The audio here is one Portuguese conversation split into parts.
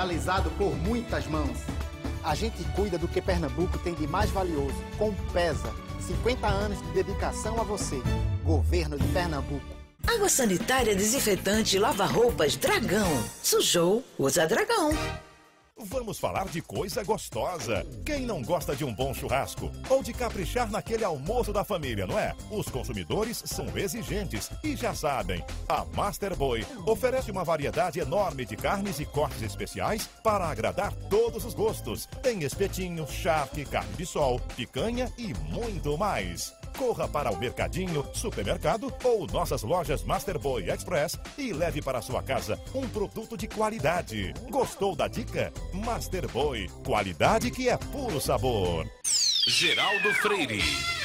realizado por muitas mãos. A gente cuida do que Pernambuco tem de mais valioso, com PESA. 50 anos de dedicação a você. Governo de Pernambuco. Água sanitária, desinfetante, lava-roupas, Dragão. Sujou, usa Dragão. Vamos falar de coisa gostosa. Quem não gosta de um bom churrasco? Ou de caprichar naquele almoço da família, não é? Os consumidores são exigentes e já sabem. A Master Boy oferece uma variedade enorme de carnes e cortes especiais para agradar todos os gostos. Tem espetinho, charque, carne de sol, picanha e muito mais. Corra para o Mercadinho, Supermercado ou nossas lojas Masterboy Express e leve para sua casa um produto de qualidade. Gostou da dica? Masterboy, qualidade que é puro sabor. Geraldo Freire,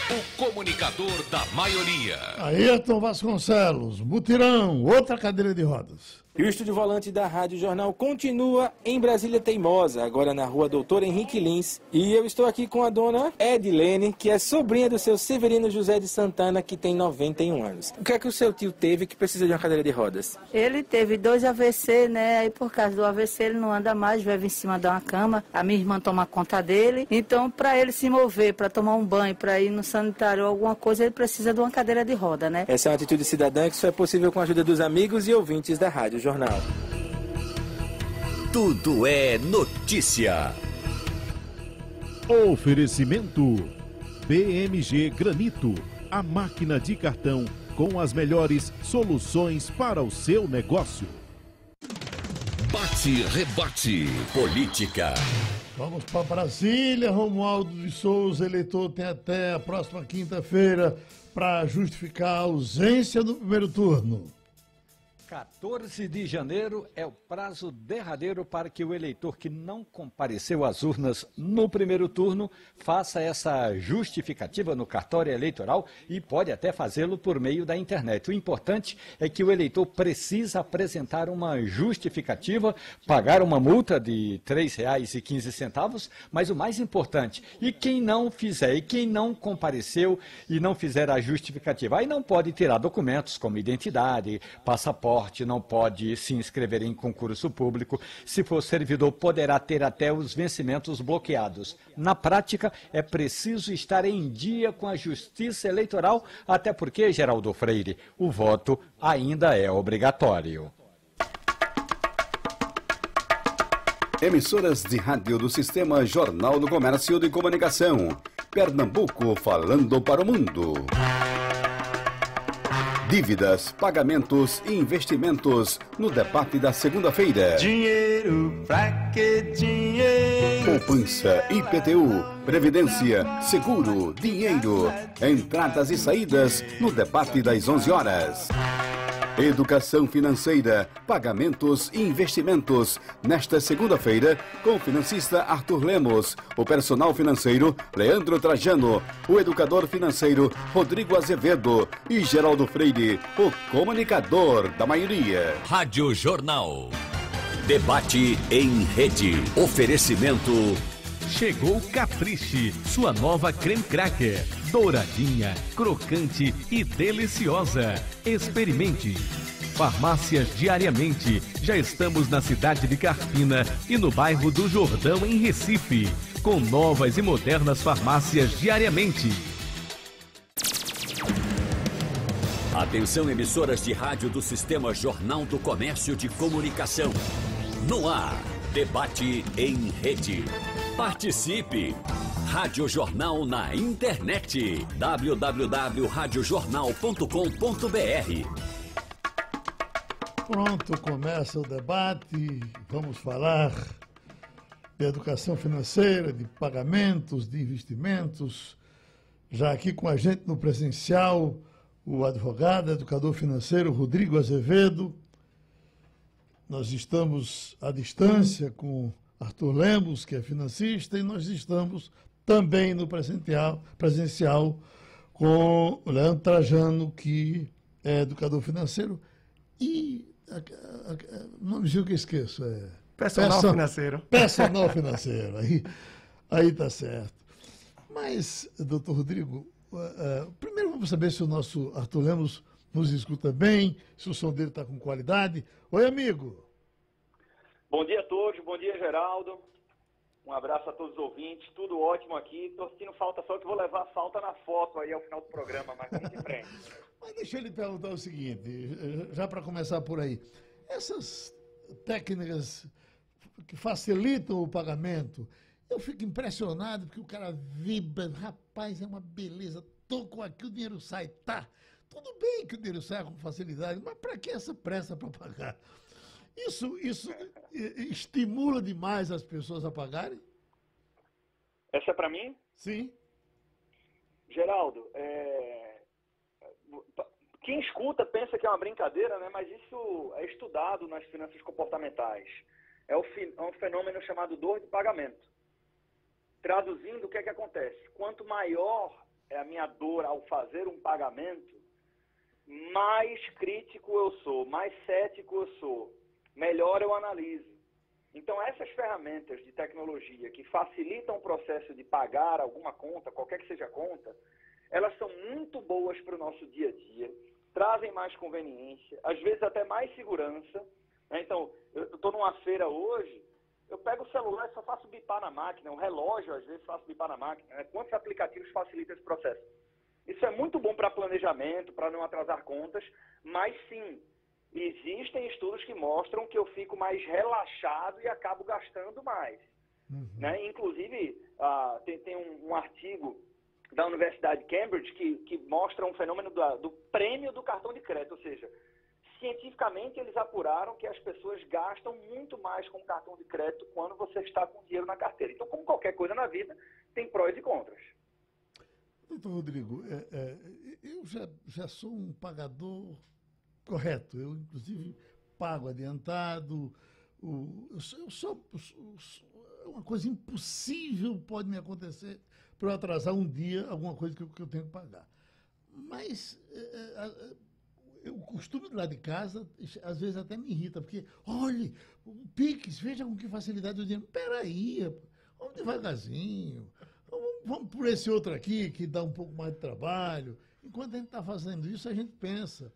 o comunicador da maioria. Ayrton Vasconcelos, mutirão, outra cadeira de rodas. E o estúdio volante da Rádio Jornal continua em Brasília Teimosa, agora na rua Doutor Henrique Lins. E eu estou aqui com a dona Edilene, que é sobrinha do seu Severino José de Santana, que tem 91 anos. O que é que o seu tio teve que precisa de uma cadeira de rodas? Ele teve dois AVC, né? Aí por causa do AVC ele não anda mais, vive em cima de uma cama. A minha irmã toma conta dele. Então, para ele se mover, para tomar um banho, para ir no sanitário ou alguma coisa, ele precisa de uma cadeira de roda, né? Essa é uma atitude cidadã que só é possível com a ajuda dos amigos e ouvintes da Rádio Jornal. Tudo é notícia. Oferecimento: BMG Granito, a máquina de cartão com as melhores soluções para o seu negócio. Bate, rebate, política. Vamos para Brasília, Romualdo de Souza, eleitor tem até a próxima quinta-feira para justificar a ausência do primeiro turno. 14 de janeiro é o prazo derradeiro para que o eleitor que não compareceu às urnas no primeiro turno faça essa justificativa no cartório eleitoral e pode até fazê-lo por meio da internet. O importante é que o eleitor precisa apresentar uma justificativa, pagar uma multa de R$ 3,15, mas o mais importante, e quem não fizer, e quem não compareceu e não fizer a justificativa, aí não pode tirar documentos como identidade, passaporte, não pode se inscrever em concurso público. Se for servidor, poderá ter até os vencimentos bloqueados. Na prática, é preciso estar em dia com a justiça eleitoral, até porque, Geraldo Freire, o voto ainda é obrigatório. Emissoras de rádio do Sistema Jornal do Comércio de Comunicação. Pernambuco falando para o mundo. Dívidas, pagamentos e investimentos no debate da segunda-feira. Dinheiro, pra que dinheiro? Poupança, IPTU, Previdência, Seguro, Dinheiro, entradas e saídas no debate das 11 horas. Educação financeira, pagamentos e investimentos. Nesta segunda-feira, com o financista Arthur Lemos, o personal financeiro Leandro Trajano, o educador financeiro Rodrigo Azevedo e Geraldo Freire, o comunicador da maioria. Rádio Jornal. Debate em rede. Oferecimento. Chegou Capriche, sua nova creme cracker. Douradinha, crocante e deliciosa. Experimente. Farmácias diariamente. Já estamos na cidade de Carpina e no bairro do Jordão, em Recife. Com novas e modernas farmácias diariamente. Atenção, emissoras de rádio do Sistema Jornal do Comércio de Comunicação. No ar, debate em rede. Participe! Rádio Jornal na internet. www.radiojornal.com.br Pronto, começa o debate. Vamos falar de educação financeira, de pagamentos, de investimentos. Já aqui com a gente no presencial, o advogado, educador financeiro Rodrigo Azevedo. Nós estamos à distância com Arthur Lemos, que é financista, e nós estamos também no presencial, presencial com o Leandro Trajano, que é educador financeiro, e não me que eu esqueço. É, personal perso, financeiro. Personal financeiro. Aí, aí tá certo. Mas, doutor Rodrigo, uh, uh, primeiro vamos saber se o nosso Arthur Lemos nos escuta bem, se o som dele está com qualidade. Oi, amigo. Bom dia a todos, bom dia Geraldo. Um abraço a todos os ouvintes, tudo ótimo aqui. Tô sentindo falta só que vou levar a falta na foto aí ao final do programa, mas vamos em frente. Mas deixa eu lhe perguntar o seguinte, já para começar por aí. Essas técnicas que facilitam o pagamento, eu fico impressionado porque o cara vibra, rapaz, é uma beleza, tô com aqui, o dinheiro sai, tá. Tudo bem que o dinheiro sai com facilidade, mas para que essa pressa para pagar? Isso, isso estimula demais as pessoas a pagarem? Essa é para mim? Sim. Geraldo, é... quem escuta pensa que é uma brincadeira, né? mas isso é estudado nas finanças comportamentais. É, é um fenômeno chamado dor de pagamento. Traduzindo, o que é que acontece? Quanto maior é a minha dor ao fazer um pagamento, mais crítico eu sou, mais cético eu sou melhor eu analiso. Então, essas ferramentas de tecnologia que facilitam o processo de pagar alguma conta, qualquer que seja a conta, elas são muito boas para o nosso dia a dia, trazem mais conveniência, às vezes até mais segurança. Né? Então, eu estou numa feira hoje, eu pego o celular e só faço bipar na máquina, um relógio às vezes faço bipar na máquina. Né? Quantos aplicativos facilitam esse processo? Isso é muito bom para planejamento, para não atrasar contas, mas sim, existem estudos que mostram que eu fico mais relaxado e acabo gastando mais. Uhum. Né? Inclusive, uh, tem, tem um, um, artigo da Universidade de Cambridge que, que mostra um fenômeno do, do prêmio do cartão de crédito, ou seja, cientificamente eles apuraram que as pessoas gastam muito mais com cartão de crédito quando você está com dinheiro na carteira. Então, como qualquer coisa na vida, tem prós e contras. Doutor Rodrigo, é, é, eu já, já sou um pagador correto. Eu, inclusive, pago adiantado. O, eu, sou, eu sou, é uma coisa impossível pode me acontecer para eu atrasar um dia alguma coisa que eu, que eu tenho que pagar. Mas é, é, o costume de lá de casa, às vezes até me irrita, porque, olhe, o Pix, veja com que facilidade o dinheiro. Peraí, vamos devagarzinho. Vamos, por esse outro aqui, que dá um pouco mais de trabalho. Enquanto a gente está fazendo isso, a gente pensa.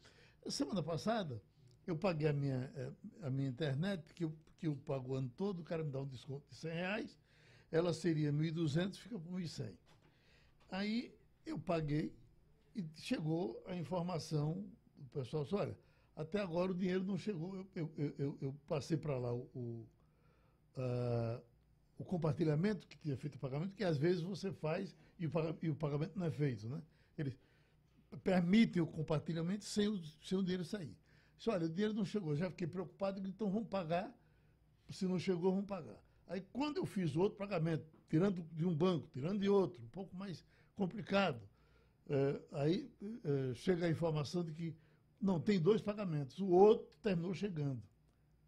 Semana passada, eu paguei a minha, eh, a minha internet, que eu, que eu pago o ano todo, o cara me dá um desconto de 100 reais, ela seria 1.200, fica por 1.100. Aí eu paguei e chegou a informação do pessoal, assim, olha, até agora o dinheiro não chegou, eu, eu, eu, eu passei para lá o, o, uh, o, compartilhamento que tinha feito o pagamento, que às vezes você faz e o, pagamento não é feito, né? Ele, permitem o compartilhamento sem o, sem o dinheiro sair. Disse, olha, o dinheiro não chegou, já fiquei preocupado, então vamos pagar. Se não chegou, vamos pagar. Aí quando eu fiz outro pagamento, tirando de um banco, tirando de outro, um pouco mais complicado, é, aí é, chega a informação de que não tem dois pagamentos, o outro terminou chegando.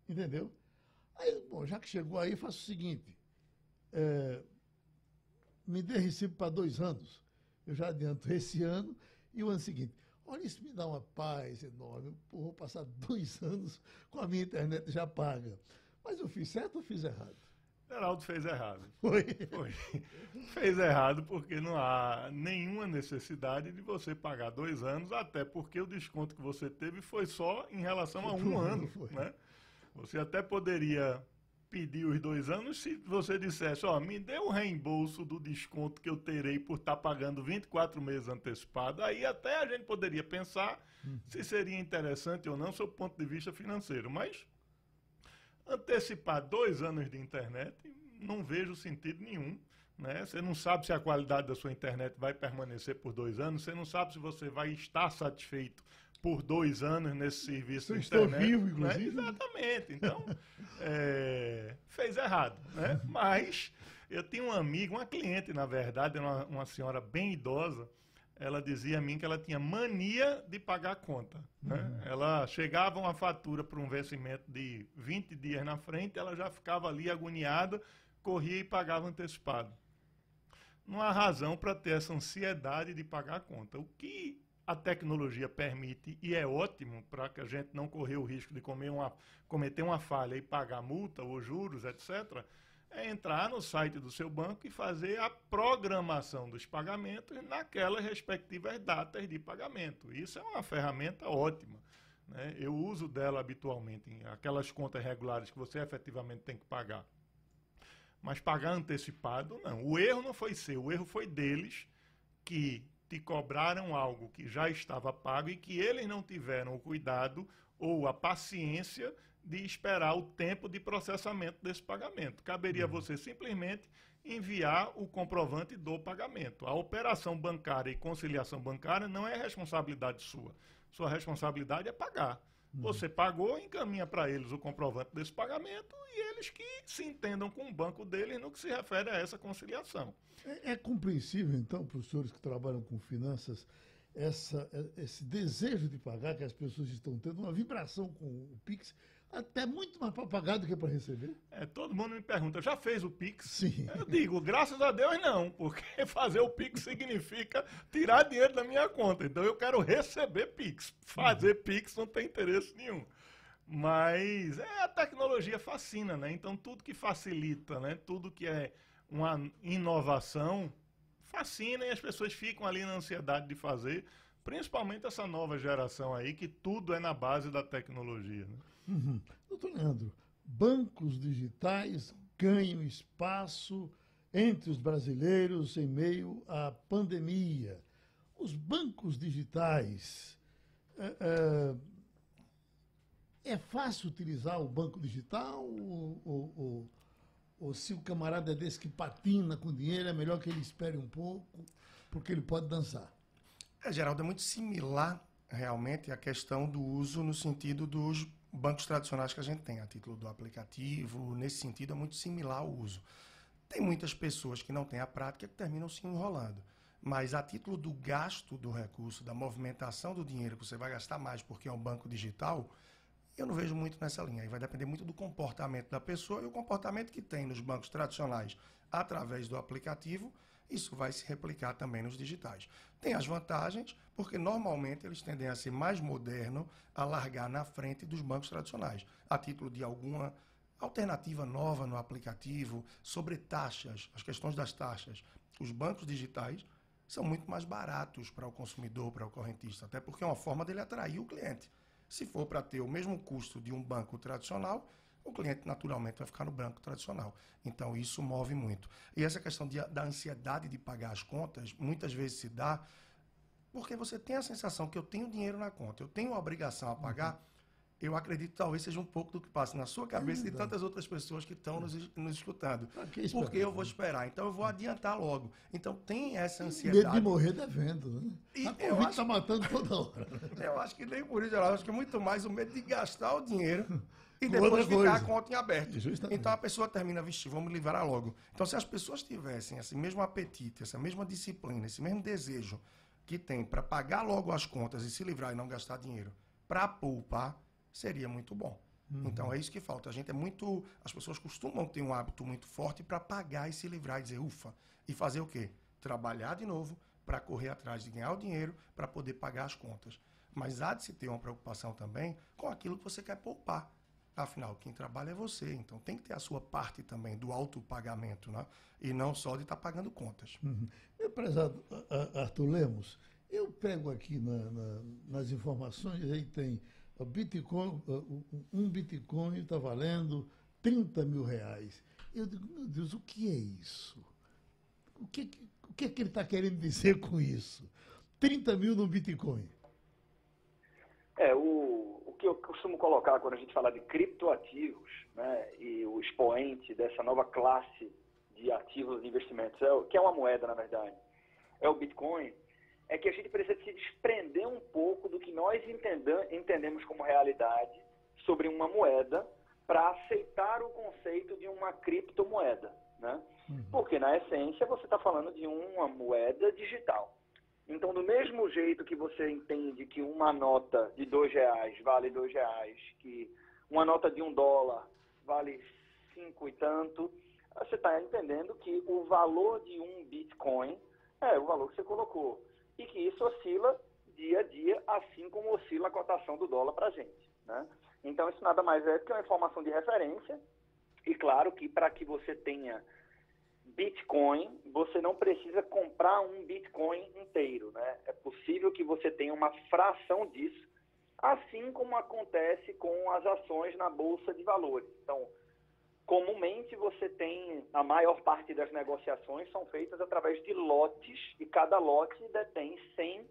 Entendeu? Aí, bom, já que chegou aí, faço o seguinte: é, me dê recibo para dois anos. Eu já adianto esse ano e o ano seguinte, olha, isso me dá uma paz enorme. Pô, vou passar dois anos com a minha internet já paga. Mas eu fiz certo ou fiz errado? Geraldo fez errado. Foi? Foi. Fez errado porque não há nenhuma necessidade de você pagar dois anos, até porque o desconto que você teve foi só em relação a um ano. Né? Você até poderia pedir os dois anos se você dissesse, ó, me dê o reembolso do desconto que eu terei por estar tá pagando 24 meses antecipado. Aí até a gente poderia pensar hum. se seria interessante ou não, sob o ponto de vista financeiro. Mas antecipar dois anos de internet, não vejo sentido nenhum. Né? Você não sabe se a qualidade da sua internet vai permanecer por dois anos, você não sabe se você vai estar satisfeito por dois anos nesse serviço internet. Estou vivo, né? inclusive. Né? Exatamente. Então, é, fez errado. Né? Mas eu tinha um amigo, uma cliente, na verdade, uma, uma senhora bem idosa, ela dizia a mim que ela tinha mania de pagar a conta. Né? Uhum. Ela chegava uma fatura para um vencimento de 20 dias na frente, ela já ficava ali agoniada, corria e pagava antecipado. Não há razão para ter essa ansiedade de pagar a conta. O que a tecnologia permite, e é ótimo para que a gente não correr o risco de uma, cometer uma falha e pagar multa ou juros, etc., é entrar no site do seu banco e fazer a programação dos pagamentos naquelas respectivas datas de pagamento. Isso é uma ferramenta ótima. Né? Eu uso dela habitualmente em aquelas contas regulares que você efetivamente tem que pagar. Mas pagar antecipado, não. O erro não foi seu, o erro foi deles que te cobraram algo que já estava pago e que eles não tiveram o cuidado ou a paciência de esperar o tempo de processamento desse pagamento. Caberia uhum. você simplesmente enviar o comprovante do pagamento. A operação bancária e conciliação bancária não é responsabilidade sua. Sua responsabilidade é pagar. Uhum. Você pagou, encaminha para eles o comprovante desse pagamento e eles que se entendam com o banco deles no que se refere a essa conciliação. É, é compreensível, então, para os senhores que trabalham com finanças, essa, esse desejo de pagar que as pessoas estão tendo, uma vibração com o Pix, até muito mais para pagar do que para receber. É, todo mundo me pergunta, já fez o Pix? Sim. Eu digo, graças a Deus não, porque fazer o Pix significa tirar dinheiro da minha conta. Então eu quero receber Pix. Fazer uhum. Pix não tem interesse nenhum. Mas é, a tecnologia fascina, né? Então tudo que facilita, né? Tudo que é uma inovação fascina e as pessoas ficam ali na ansiedade de fazer, principalmente essa nova geração aí, que tudo é na base da tecnologia. Né? Uhum. Doutor Leandro, bancos digitais ganham espaço entre os brasileiros em meio à pandemia. Os bancos digitais. É, é, é fácil utilizar o banco digital ou, ou, ou, ou, se o camarada é desse que patina com dinheiro, é melhor que ele espere um pouco, porque ele pode dançar? É, Geraldo, é muito similar realmente a questão do uso no sentido dos bancos tradicionais que a gente tem, a título do aplicativo, nesse sentido é muito similar ao uso. Tem muitas pessoas que não têm a prática que terminam se enrolando. Mas a título do gasto do recurso, da movimentação do dinheiro que você vai gastar mais porque é um banco digital, eu não vejo muito nessa linha. Aí vai depender muito do comportamento da pessoa e o comportamento que tem nos bancos tradicionais através do aplicativo isso vai se replicar também nos digitais. Tem as vantagens, porque normalmente eles tendem a ser mais moderno, a largar na frente dos bancos tradicionais, a título de alguma alternativa nova no aplicativo, sobre taxas, as questões das taxas. Os bancos digitais são muito mais baratos para o consumidor, para o correntista, até porque é uma forma dele atrair o cliente. Se for para ter o mesmo custo de um banco tradicional, o cliente naturalmente vai ficar no banco tradicional. Então isso move muito. E essa questão de, da ansiedade de pagar as contas, muitas vezes se dá porque você tem a sensação que eu tenho dinheiro na conta, eu tenho a obrigação a pagar. Uhum. Eu acredito talvez seja um pouco do que passa na sua cabeça é e de tantas outras pessoas que estão nos, nos escutando. Porque eu vou esperar, então eu vou adiantar logo. Então tem essa ansiedade. Medo de morrer devendo, né? E a Covid está matando toda hora. Eu acho que nem por isso, eu acho que muito mais o medo de gastar o dinheiro e depois ficar a conta em aberto. Então a pessoa termina, vixe, vamos livrar logo. Então se as pessoas tivessem esse mesmo apetite, essa mesma disciplina, esse mesmo desejo que tem para pagar logo as contas e se livrar e não gastar dinheiro, para poupar, seria muito bom. Uhum. Então é isso que falta. A gente é muito. As pessoas costumam ter um hábito muito forte para pagar e se livrar e dizer, ufa, e fazer o quê? Trabalhar de novo para correr atrás de ganhar o dinheiro para poder pagar as contas. Mas há de se ter uma preocupação também com aquilo que você quer poupar. Afinal, quem trabalha é você, então tem que ter a sua parte também do autopagamento, né? E não só de estar tá pagando contas. Uhum. Meu prezado Arthur Lemos, eu pego aqui na, na, nas informações, aí tem o Bitcoin, um Bitcoin está valendo 30 mil reais. Eu digo, meu Deus, o que é isso? O que, o que é que ele está querendo dizer com isso? 30 mil no Bitcoin. É, o, que eu costumo colocar quando a gente fala de criptoativos, né, e o expoente dessa nova classe de ativos de investimentos, é, que é uma moeda, na verdade, é o Bitcoin, é que a gente precisa se desprender um pouco do que nós entendemos como realidade sobre uma moeda para aceitar o conceito de uma criptomoeda. Né? Uhum. Porque, na essência, você está falando de uma moeda digital. Então, do mesmo jeito que você entende que uma nota de dois reais vale dois reais, que uma nota de um dólar vale cinco e tanto, você está entendendo que o valor de um Bitcoin é o valor que você colocou. E que isso oscila dia a dia, assim como oscila a cotação do dólar para a gente. Né? Então, isso nada mais é do que uma informação de referência. E claro que para que você tenha Bitcoin, você não precisa comprar um Bitcoin inteiro, né? É possível que você tenha uma fração disso assim como acontece com as ações na Bolsa de Valores. Então, comumente você tem, a maior parte das negociações são feitas através de lotes, e cada lote detém 100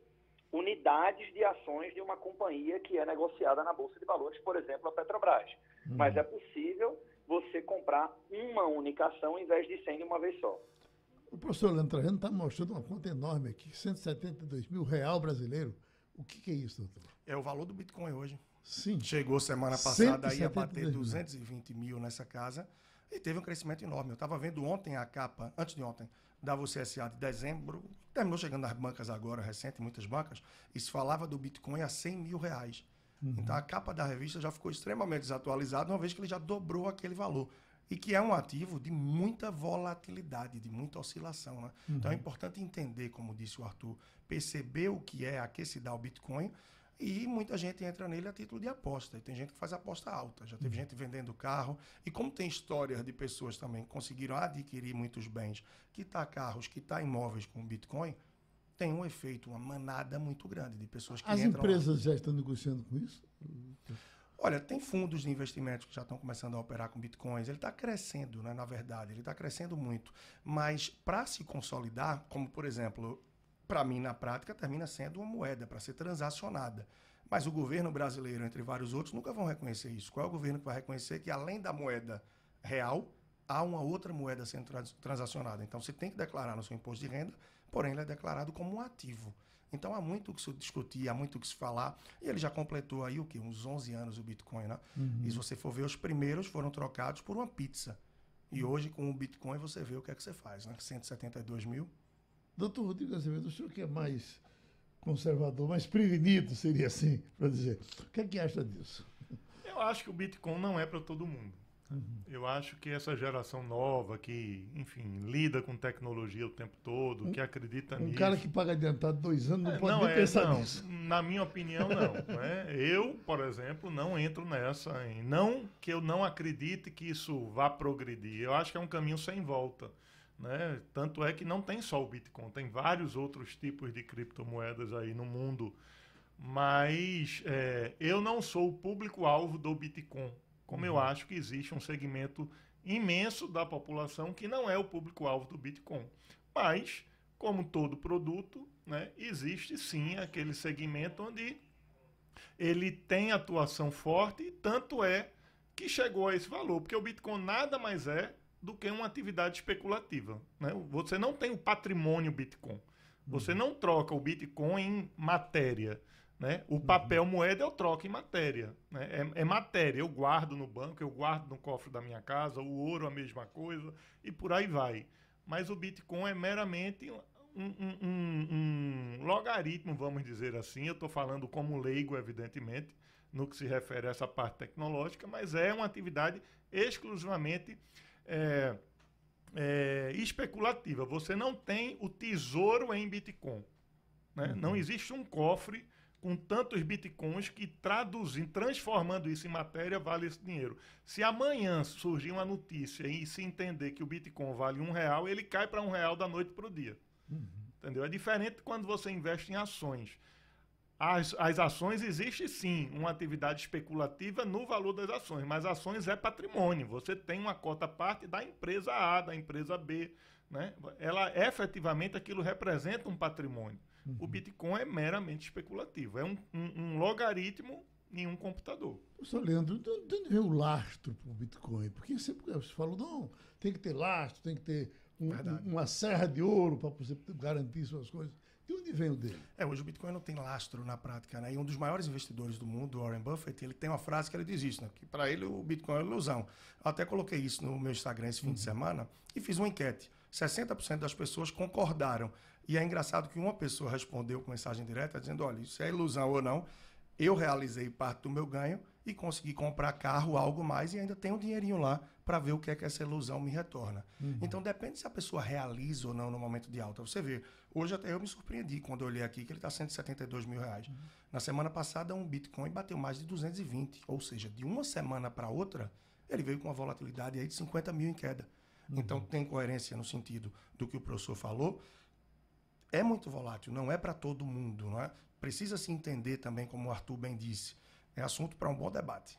unidades de ações de uma companhia que é negociada na Bolsa de Valores, por exemplo, a Petrobras. Uhum. Mas é possível você comprar uma única ação em vez de 100 de uma vez só. O professor Leandro Trajano está mostrando uma conta enorme aqui, 172 mil real brasileiro. O que, que, é isso, doutor? É o valor do Bitcoin hoje. Sim. Chegou semana passada aí a bater 220 mil nessa casa e teve um crescimento enorme. Eu estava vendo ontem a capa, antes de ontem, da VCSA de dezembro, terminou chegando nas bancas agora, recente, muitas bancas, e se falava do Bitcoin a 100 mil reais. Uhum. Então a capa da revista já ficou extremamente desatualizada, uma vez que ele já dobrou aquele valor e que é um ativo de muita volatilidade, de muita oscilação. Né? Uhum. Então é importante entender, como disse o Arthur, perceber o que é a que se dá o Bitcoin e muita gente entra nele a título de aposta. E tem gente que faz aposta alta. Já teve uhum. gente vendendo carro. E como tem histórias de pessoas também que conseguiram adquirir muitos bens, quitar carros, quitar imóveis com Bitcoin, tem um efeito, uma manada muito grande de pessoas que As entram. As empresas lá. já estão negociando com isso? Olha, tem fundos de investimentos que já estão começando a operar com bitcoins. Ele está crescendo, né, na verdade, ele está crescendo muito. Mas para se consolidar, como por exemplo, para mim na prática, termina sendo uma moeda para ser transacionada. Mas o governo brasileiro, entre vários outros, nunca vão reconhecer isso. Qual é o governo que vai reconhecer que além da moeda real, há uma outra moeda sendo transacionada? Então você tem que declarar no seu imposto de renda, porém ele é declarado como um ativo. Então há muito o que se discutir, há muito o que se falar. E ele já completou aí o quê? Uns 11 anos o Bitcoin, né? Uhum. E se você for ver, os primeiros foram trocados por uma pizza. E uhum. hoje, com o Bitcoin, você vê o que é que você faz, né? 172 mil. Doutor Rodrigo Azevedo, o senhor que é mais conservador, mais prevenido, seria assim, para dizer. O que é que acha disso? Eu acho que o Bitcoin não é para todo mundo. Uhum. Eu acho que essa geração nova que, enfim, lida com tecnologia o tempo todo, um, que acredita um nisso. Um cara que paga adiantado dois anos não é, pode não nem é, pensar não, nisso. Na minha opinião, não. né? Eu, por exemplo, não entro nessa. Não que eu não acredite que isso vá progredir. Eu acho que é um caminho sem volta. Né? Tanto é que não tem só o Bitcoin, tem vários outros tipos de criptomoedas aí no mundo. Mas é, eu não sou o público-alvo do Bitcoin como eu uhum. acho que existe um segmento imenso da população que não é o público-alvo do Bitcoin. Mas, como todo produto, né, existe sim aquele segmento onde ele tem atuação forte, e tanto é que chegou a esse valor, porque o Bitcoin nada mais é do que uma atividade especulativa. Né? Você não tem o patrimônio Bitcoin. Você uhum. não troca o Bitcoin em matéria. Né? O papel moeda eu troco em matéria. Né? É, é, matéria, eu guardo no banco, eu guardo no cofre da minha casa, o ouro a mesma coisa, e por aí vai. Mas o Bitcoin é meramente um, um, um, um logaritmo, vamos dizer assim. Eu estou falando como leigo, evidentemente, no que se refere a essa parte tecnológica, mas é uma atividade exclusivamente é, é, especulativa. Você não tem o tesouro em Bitcoin. Né? Uhum. Não existe um cofre com tantos bitcoins que traduzindo, transformando isso em matéria, vale esse dinheiro. Se amanhã surgir uma notícia e se entender que o bitcoin vale um real, ele cai para um real da noite para o dia. Uhum. Entendeu? É diferente quando você investe em ações. As, as ações existe sim uma atividade especulativa no valor das ações, mas ações é patrimônio. Você tem uma cota parte da empresa A, da empresa B. Né? Ela efetivamente aquilo representa um patrimônio. Uhum. O Bitcoin é meramente especulativo. É um, um, um logaritmo em um computador. Professor Leandro, de onde vem o lastro para o Bitcoin? Porque sempre você falou, não, tem que ter lastro, tem que ter um, uma serra de ouro para você garantir suas coisas. De onde vem o dele? É, hoje o Bitcoin não tem lastro na prática, né? E um dos maiores investidores do mundo, Warren Buffett, ele tem uma frase que ele diz isso, né? Que para ele o Bitcoin é ilusão. Eu até coloquei isso no meu Instagram esse fim uhum. de semana e fiz uma enquete. 60% das pessoas concordaram e é engraçado que uma pessoa respondeu com mensagem direta dizendo: olha, isso é ilusão ou não, eu realizei parte do meu ganho e consegui comprar carro, algo mais, e ainda tenho um dinheirinho lá para ver o que é que essa ilusão me retorna. Uhum. Então depende se a pessoa realiza ou não no momento de alta. Você vê, hoje até eu me surpreendi quando eu olhei aqui que ele está 172 mil reais. Uhum. Na semana passada, um Bitcoin bateu mais de 220, ou seja, de uma semana para outra, ele veio com uma volatilidade aí de 50 mil em queda. Uhum. Então tem coerência no sentido do que o professor falou é muito volátil, não é para todo mundo, não é? Precisa se entender também, como o Arthur bem disse, é assunto para um bom debate.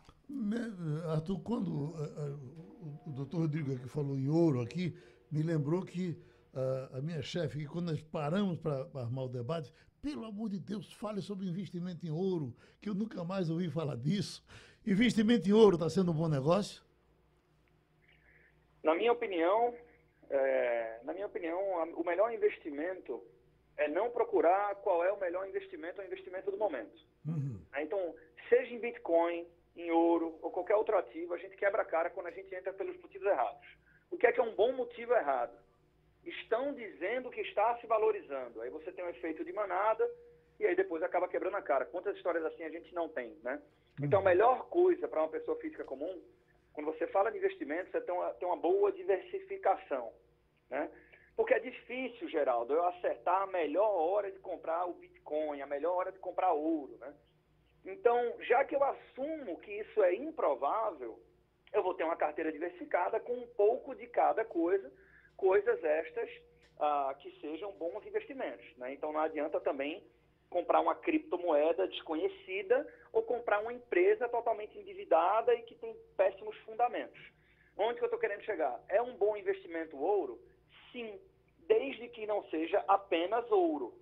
Arthur, quando uh, uh, o doutor Rodrigo aqui falou em ouro aqui, me lembrou que uh, a minha chefe, que quando nós paramos para armar o debate, pelo amor de Deus, fale sobre investimento em ouro, que eu nunca mais ouvi falar disso. Investimento em ouro está sendo um bom negócio? Na minha opinião, é, na minha opinião, o melhor investimento é não procurar qual é o melhor investimento, o investimento do momento. Uhum. Então, seja em Bitcoin, em ouro ou qualquer outro ativo, a gente quebra a cara quando a gente entra pelos motivos errados. O que é que é um bom motivo errado? Estão dizendo que está se valorizando. Aí você tem um efeito de manada e aí depois acaba quebrando a cara. Quantas histórias assim a gente não tem, né? Então a melhor coisa para uma pessoa física comum, quando você fala de investimento, você tem uma, tem uma boa diversificação, né? Porque é difícil, Geraldo, eu acertar a melhor hora de comprar o Bitcoin, a melhor hora de comprar ouro, né? Então, já que eu assumo que isso é improvável, eu vou ter uma carteira diversificada com um pouco de cada coisa, coisas estas ah, que sejam bons investimentos. Né? Então, não adianta também comprar uma criptomoeda desconhecida ou comprar uma empresa totalmente endividada e que tem péssimos fundamentos. Onde que eu estou querendo chegar? É um bom investimento ouro? Sim, desde que não seja apenas ouro.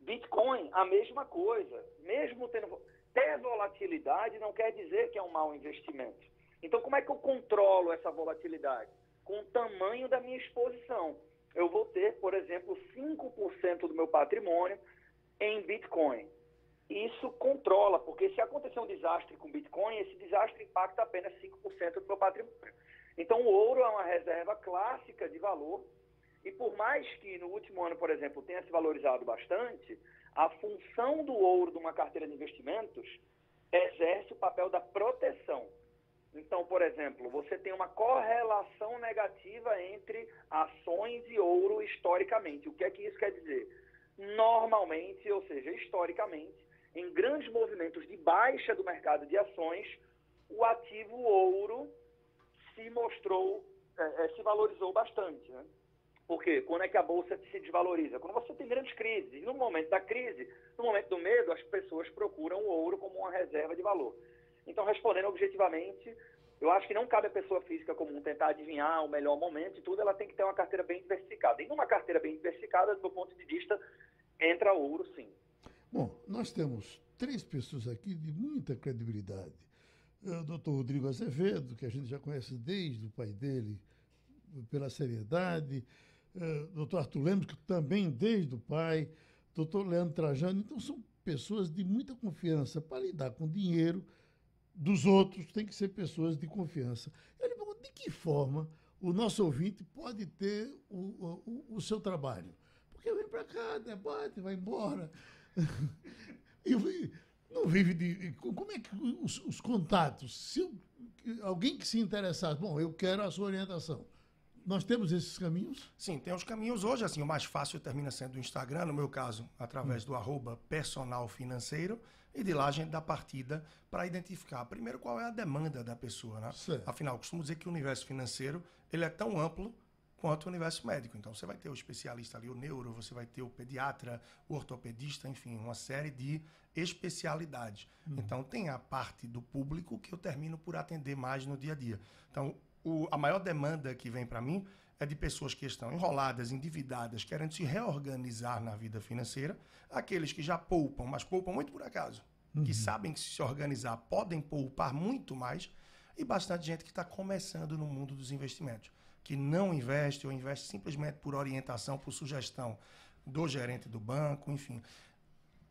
Bitcoin, a mesma coisa. Mesmo tendo ter volatilidade não quer dizer que é um mau investimento. Então, como é que eu controlo essa volatilidade? Com o tamanho da minha exposição. Eu vou ter, por exemplo, 5% do meu patrimônio em Bitcoin. Isso controla, porque se acontecer um desastre com Bitcoin, esse desastre impacta apenas 5% do meu patrimônio. Então, o ouro é uma reserva clássica de valor. E por mais que no último ano, por exemplo, tenha se valorizado bastante, a função do ouro de uma carteira de investimentos exerce o papel da proteção. Então, por exemplo, você tem uma correlação negativa entre ações e ouro historicamente. O que é que isso quer dizer? Normalmente, ou seja, historicamente, em grandes movimentos de baixa do mercado de ações, o ativo ouro se mostrou, é, é, se valorizou bastante. Né? Por quê? Quando é que a bolsa se desvaloriza? Quando você tem grandes crises. E no momento da crise, no momento do medo, as pessoas procuram o ouro como uma reserva de valor. Então, respondendo objetivamente, eu acho que não cabe a pessoa física comum tentar adivinhar o melhor momento e tudo, ela tem que ter uma carteira bem diversificada. E numa carteira bem diversificada, do ponto de vista, entra ouro sim. Bom, nós temos três pessoas aqui de muita credibilidade. O doutor Rodrigo Azevedo, que a gente já conhece desde o pai dele, pela seriedade uh, doutor Arthur Lemos, que também desde o pai, doutor Leandro Trajano. Então, são pessoas de muita confiança para lidar com dinheiro dos outros, tem que ser pessoas de confiança. Eu lhe pergunto, de que forma o nosso ouvinte pode ter o, o, o seu trabalho? Porque vem para cá, debate, vai embora. e não vive de. Como é que os, os contatos? Se eu, alguém que se interessasse, bom, eu quero a sua orientação nós temos esses caminhos? Sim, tem os caminhos hoje, assim, o mais fácil termina sendo o Instagram, no meu caso, através hum. do arroba personal financeiro, e de lá a gente dá partida para identificar, primeiro, qual é a demanda da pessoa, né? Certo. Afinal, costumo dizer que o universo financeiro, ele é tão amplo quanto o universo médico. Então, você vai ter o especialista ali, o neuro, você vai ter o pediatra, o ortopedista, enfim, uma série de especialidades. Hum. Então, tem a parte do público que eu termino por atender mais no dia a dia. Então, o, a maior demanda que vem para mim é de pessoas que estão enroladas, endividadas, querendo se reorganizar na vida financeira, aqueles que já poupam, mas poupam muito por acaso, uhum. que sabem que se organizar podem poupar muito mais, e bastante gente que está começando no mundo dos investimentos, que não investe ou investe simplesmente por orientação, por sugestão do gerente do banco, enfim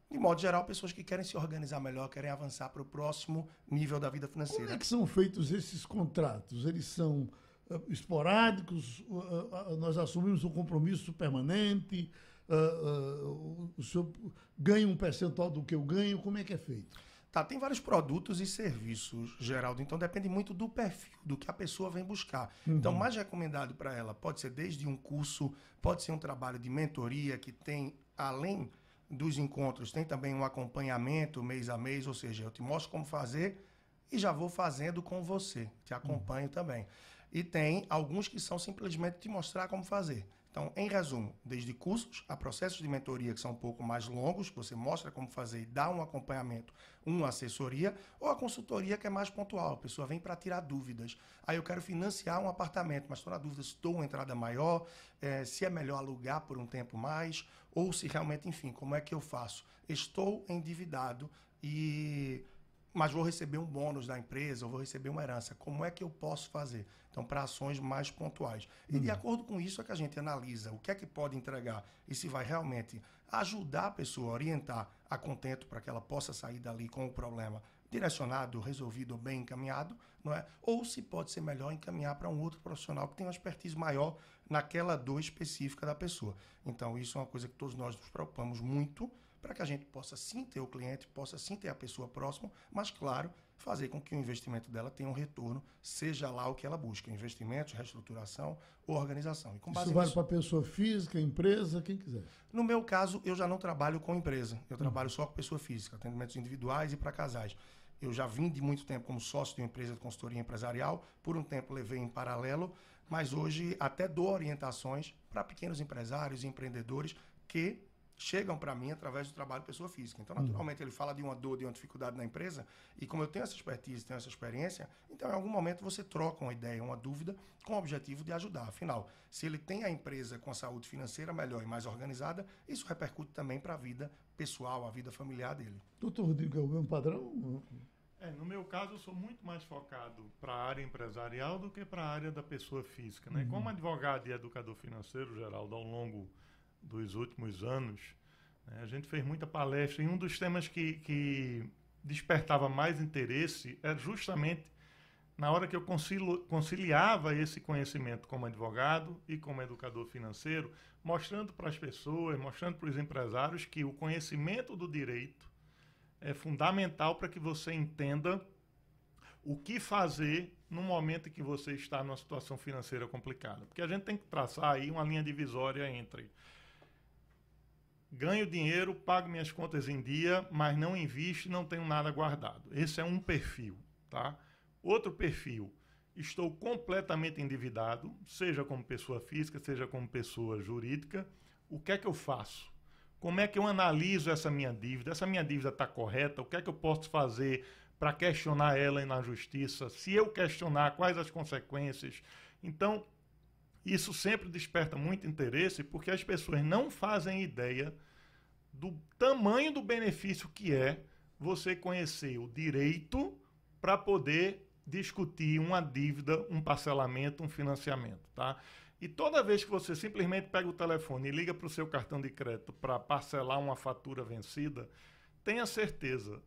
de modo geral, pessoas que querem se organizar melhor, querem avançar para o próximo nível da vida financeira. Como é que são feitos esses contratos? Eles são uh, esporádicos? Uh, uh, nós assumimos um compromisso permanente? O senhor ganha um percentual do que eu ganho? Como é que é feito? Tá, tem vários produtos e serviços, Geraldo, então depende muito do perfil, do que a pessoa vem buscar. Uhum. Então, mais recomendado para ela pode ser desde um curso, pode ser um trabalho de mentoria que tem, além dos encontros tem também um acompanhamento mês a mês, ou seja, eu te mostro como fazer e já vou fazendo com você, te acompanho uhum. também. E tem alguns que são simplesmente te mostrar como fazer. Então, em resumo, desde cursos a processos de mentoria que são um pouco mais longos, você mostra como fazer e dá um acompanhamento, uma assessoria, ou a consultoria que é mais pontual. A pessoa vem para tirar dúvidas. Aí eu quero financiar um apartamento, mas estou na dúvida se estou uma entrada maior, é, se é melhor alugar por um tempo mais, ou se realmente, enfim, como é que eu faço? Estou endividado e mas vou receber um bônus da empresa, ou vou receber uma herança. Como é que eu posso fazer? Então, para ações mais pontuais. E de acordo com isso é que a gente analisa o que é que pode entregar e se vai realmente ajudar a pessoa, orientar a contento para que ela possa sair dali com o problema direcionado, resolvido, bem encaminhado, não é? Ou se pode ser melhor encaminhar para um outro profissional que tem uma expertise maior naquela dor específica da pessoa. Então, isso é uma coisa que todos nós nos preocupamos muito para que a gente possa sim ter o cliente, possa sim ter a pessoa próxima, mas claro, fazer com que o investimento dela tenha um retorno, seja lá o que ela busca, investimentos, reestruturação ou organização. E com base Isso vale para pessoa física, empresa, quem quiser. No meu caso, eu já não trabalho com empresa, eu trabalho só com pessoa física, atendimentos individuais e para casais. Eu já vim de muito tempo como sócio de uma empresa de consultoria empresarial, por um tempo levei em paralelo, mas hoje até dou orientações para pequenos empresários e empreendedores que chegam para mim através do trabalho de pessoa física. Então, naturalmente, ele fala de uma dor, de uma dificuldade na empresa, e como eu tenho essa expertise, tenho essa experiência, então, em algum momento, você troca uma ideia, uma dúvida, com o objetivo de ajudar. Afinal, se ele tem a empresa com a saúde financeira melhor e mais organizada, isso repercute também para a vida pessoal, a vida familiar dele. Doutor Rodrigo, é o mesmo padrão? É, no meu caso, eu sou muito mais focado para a área empresarial do que para a área da pessoa física. Né? Uhum. Como advogado e educador financeiro, Geraldo, ao longo dos últimos anos, né, a gente fez muita palestra e um dos temas que, que despertava mais interesse era justamente na hora que eu conciliava esse conhecimento como advogado e como educador financeiro, mostrando para as pessoas, mostrando para os empresários que o conhecimento do direito é fundamental para que você entenda o que fazer no momento em que você está numa situação financeira complicada. Porque a gente tem que traçar aí uma linha divisória entre ganho dinheiro, pago minhas contas em dia, mas não invisto, não tenho nada guardado. Esse é um perfil, tá? Outro perfil, estou completamente endividado, seja como pessoa física, seja como pessoa jurídica. O que é que eu faço? Como é que eu analiso essa minha dívida? Essa minha dívida está correta? O que é que eu posso fazer para questionar ela na justiça? Se eu questionar, quais as consequências? Então, isso sempre desperta muito interesse porque as pessoas não fazem ideia do tamanho do benefício que é você conhecer o direito para poder discutir uma dívida, um parcelamento, um financiamento, tá? E toda vez que você simplesmente pega o telefone e liga para o seu cartão de crédito para parcelar uma fatura vencida, tenha certeza,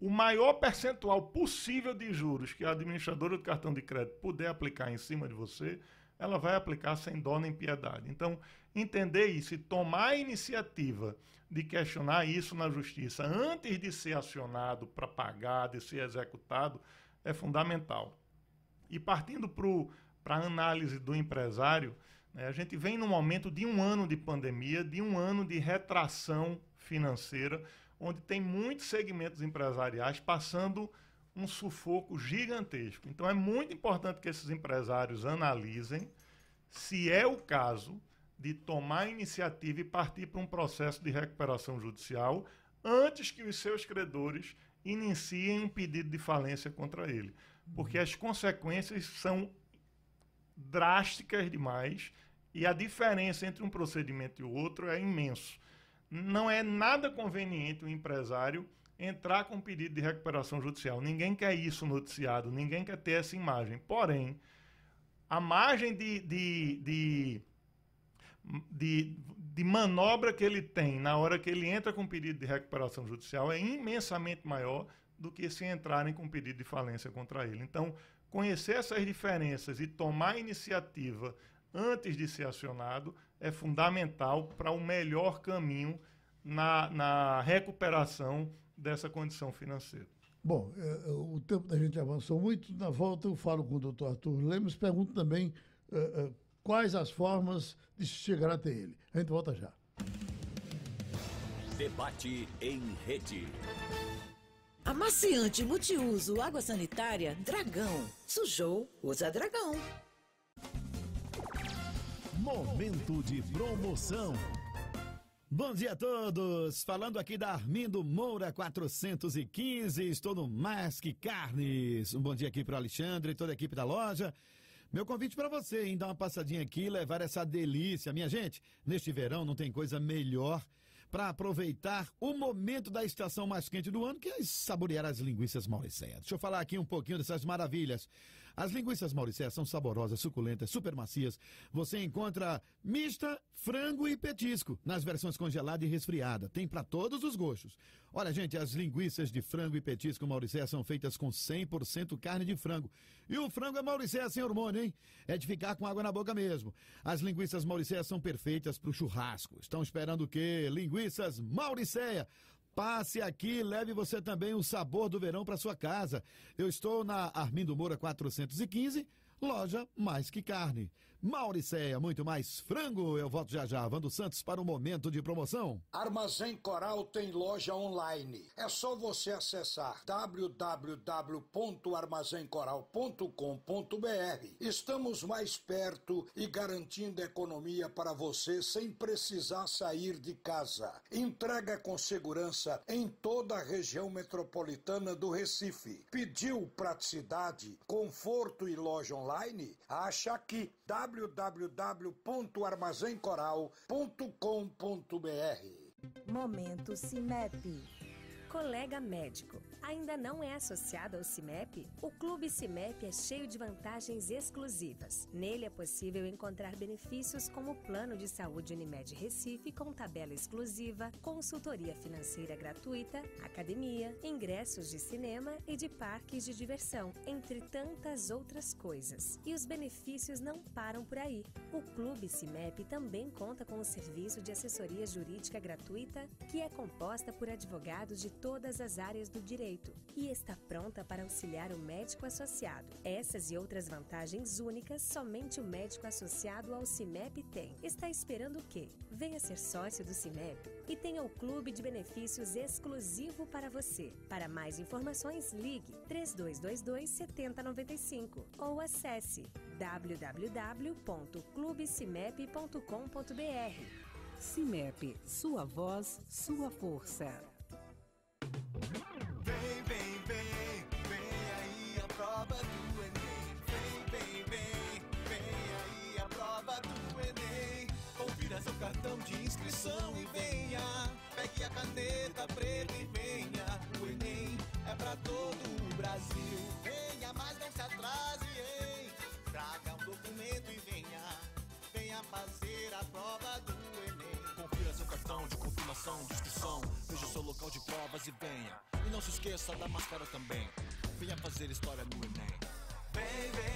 o maior percentual possível de juros que a administradora do cartão de crédito puder aplicar em cima de você, ela vai aplicar sem dó nem piedade. Então, entender isso e tomar a iniciativa de questionar isso na justiça antes de ser acionado para pagar, de ser executado, é fundamental. E partindo para a análise do empresário, né, a gente vem num momento de um ano de pandemia, de um ano de retração financeira, onde tem muitos segmentos empresariais passando um sufoco gigantesco. Então é muito importante que esses empresários analisem se é o caso de tomar iniciativa e partir para um processo de recuperação judicial antes que os seus credores iniciem um pedido de falência contra ele. Porque as consequências são drásticas demais e a diferença entre um procedimento e o outro é imenso. Não é nada conveniente o empresário entrar com pedido de recuperação judicial. Ninguém quer isso noticiado, ninguém quer ter essa imagem. Porém, a margem de, de, de, de, de manobra que ele tem na hora que ele entra com pedido de recuperação judicial é imensamente maior do que se entrarem com pedido de falência contra ele. Então, conhecer essas diferenças e tomar iniciativa antes de ser acionado é fundamental para o melhor caminho na, na recuperação dessa condição financeira. Bom, é, é, o tempo da gente avançou muito. Na volta eu falo com o doutor Arthur Lemos, pergunto também é, quais as formas de chegar até ele. A gente volta já. Debate em rede. Amaciante multiuso água sanitária Dragão. Sujou, usa Dragão. Momento de promoção. Bom dia a todos! Falando aqui da Armindo Moura 415, estou no Masque Carnes. Um bom dia aqui para Alexandre e toda a equipe da loja. Meu convite para você, hein? Dar uma passadinha aqui levar essa delícia. Minha gente, neste verão não tem coisa melhor para aproveitar o momento da estação mais quente do ano, que é saborear as linguiças Mauricéia. Deixa eu falar aqui um pouquinho dessas maravilhas. As linguiças Mauricéia são saborosas, suculentas, super macias. Você encontra mista, frango e petisco nas versões congelada e resfriada. Tem para todos os gostos. Olha, gente, as linguiças de frango e petisco Mauricéia são feitas com 100% carne de frango. E o frango é Mauricéia sem hormônio, hein? É de ficar com água na boca mesmo. As linguiças Mauricéia são perfeitas para o churrasco. Estão esperando o quê? Linguiças Mauricéia. Passe aqui, leve você também o sabor do verão para sua casa. Eu estou na Armindo Moura 415, loja Mais Que Carne. Mauricéia, muito mais frango. Eu volto já já. Vando Santos para o momento de promoção. Armazém Coral tem loja online. É só você acessar www.armazencoral.com.br. Estamos mais perto e garantindo economia para você sem precisar sair de casa. Entrega com segurança em toda a região metropolitana do Recife. Pediu praticidade, conforto e loja online? Acha aqui www.armazencoral.com.br. Momento CIMEP. Colega médico. Ainda não é associado ao CIMEP? O Clube CIMEP é cheio de vantagens exclusivas. Nele é possível encontrar benefícios como Plano de Saúde Unimed Recife com tabela exclusiva, consultoria financeira gratuita, academia, ingressos de cinema e de parques de diversão, entre tantas outras coisas. E os benefícios não param por aí. O Clube CIMEP também conta com o serviço de assessoria jurídica gratuita, que é composta por advogados de todas as áreas do direito e está pronta para auxiliar o médico associado. Essas e outras vantagens únicas somente o médico associado ao CIMEP tem. Está esperando o quê? Venha ser sócio do CIMEP e tenha o clube de benefícios exclusivo para você. Para mais informações, ligue 3222 7095 ou acesse www.clubecimep.com.br. CIMEP, sua voz, sua força. Cartão de inscrição e venha. Pegue a caneta preta e venha. O Enem é pra todo o Brasil. Venha, mas não se atrase, hein? Traga um documento e venha. Venha fazer a prova do Enem. Confira seu cartão de confirmação de inscrição. Veja o seu local de provas e venha. E não se esqueça da máscara também. Venha fazer história no Enem. Vem, vem,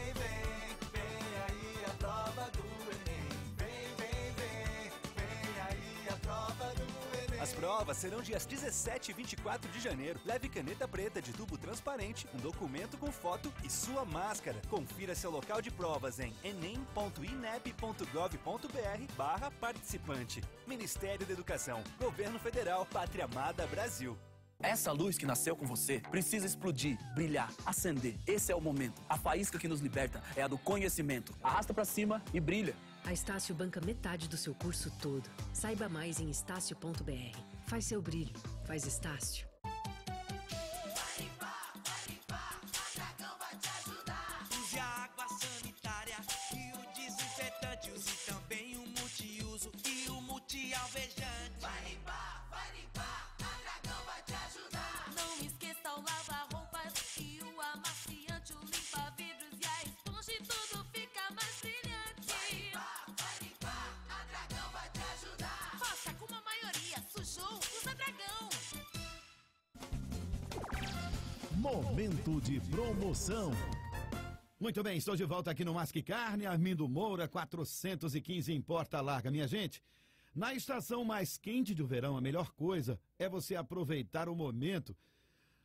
As provas serão dias 17 e 24 de janeiro. Leve caneta preta de tubo transparente, um documento com foto e sua máscara. Confira seu local de provas em enem.inep.gov.br barra participante. Ministério da Educação. Governo Federal. Pátria Amada Brasil. Essa luz que nasceu com você precisa explodir, brilhar, acender. Esse é o momento. A faísca que nos liberta é a do conhecimento. Arrasta pra cima e brilha. A Estácio banca metade do seu curso todo. Saiba mais em estácio.br. Faz seu brilho. Faz Estácio. Muito bem, estou de volta aqui no Masque Carne, Armindo Moura, 415 em Porta Larga. Minha gente, na estação mais quente do verão, a melhor coisa é você aproveitar o momento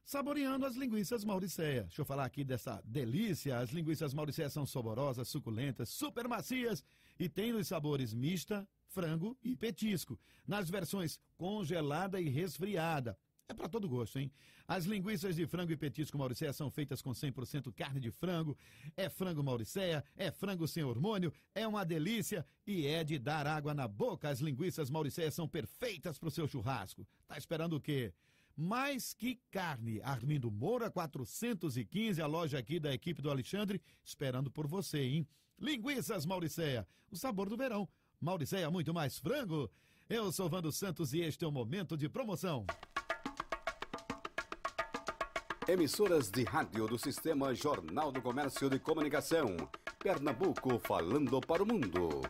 saboreando as linguiças Mauricéia. Deixa eu falar aqui dessa delícia. As linguiças Mauricéia são saborosas, suculentas, super macias e tem os sabores mista, frango e petisco, nas versões congelada e resfriada. É para todo gosto, hein? As linguiças de frango e petisco Mauricéia são feitas com 100% carne de frango. É frango Mauricéia, é frango sem hormônio, é uma delícia e é de dar água na boca. As linguiças Mauricéia são perfeitas para o seu churrasco. Tá esperando o quê? Mais que carne. Armindo Moura 415, a loja aqui da equipe do Alexandre, esperando por você, hein? Linguiças Mauricéia, o sabor do verão. Mauricéia, muito mais frango. Eu sou Vando Santos e este é o momento de promoção. Emissoras de rádio do Sistema Jornal do Comércio de Comunicação. Pernambuco falando para o mundo.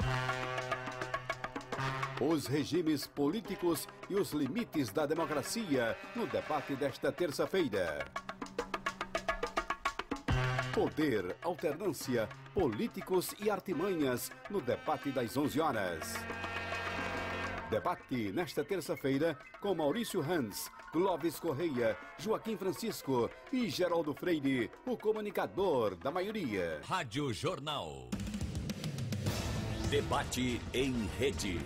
Os regimes políticos e os limites da democracia no debate desta terça-feira. Poder, alternância, políticos e artimanhas no debate das 11 horas. Debate nesta terça-feira com Maurício Hans, Clóvis Correia, Joaquim Francisco e Geraldo Freire, o comunicador da maioria. Rádio Jornal. Debate em rede.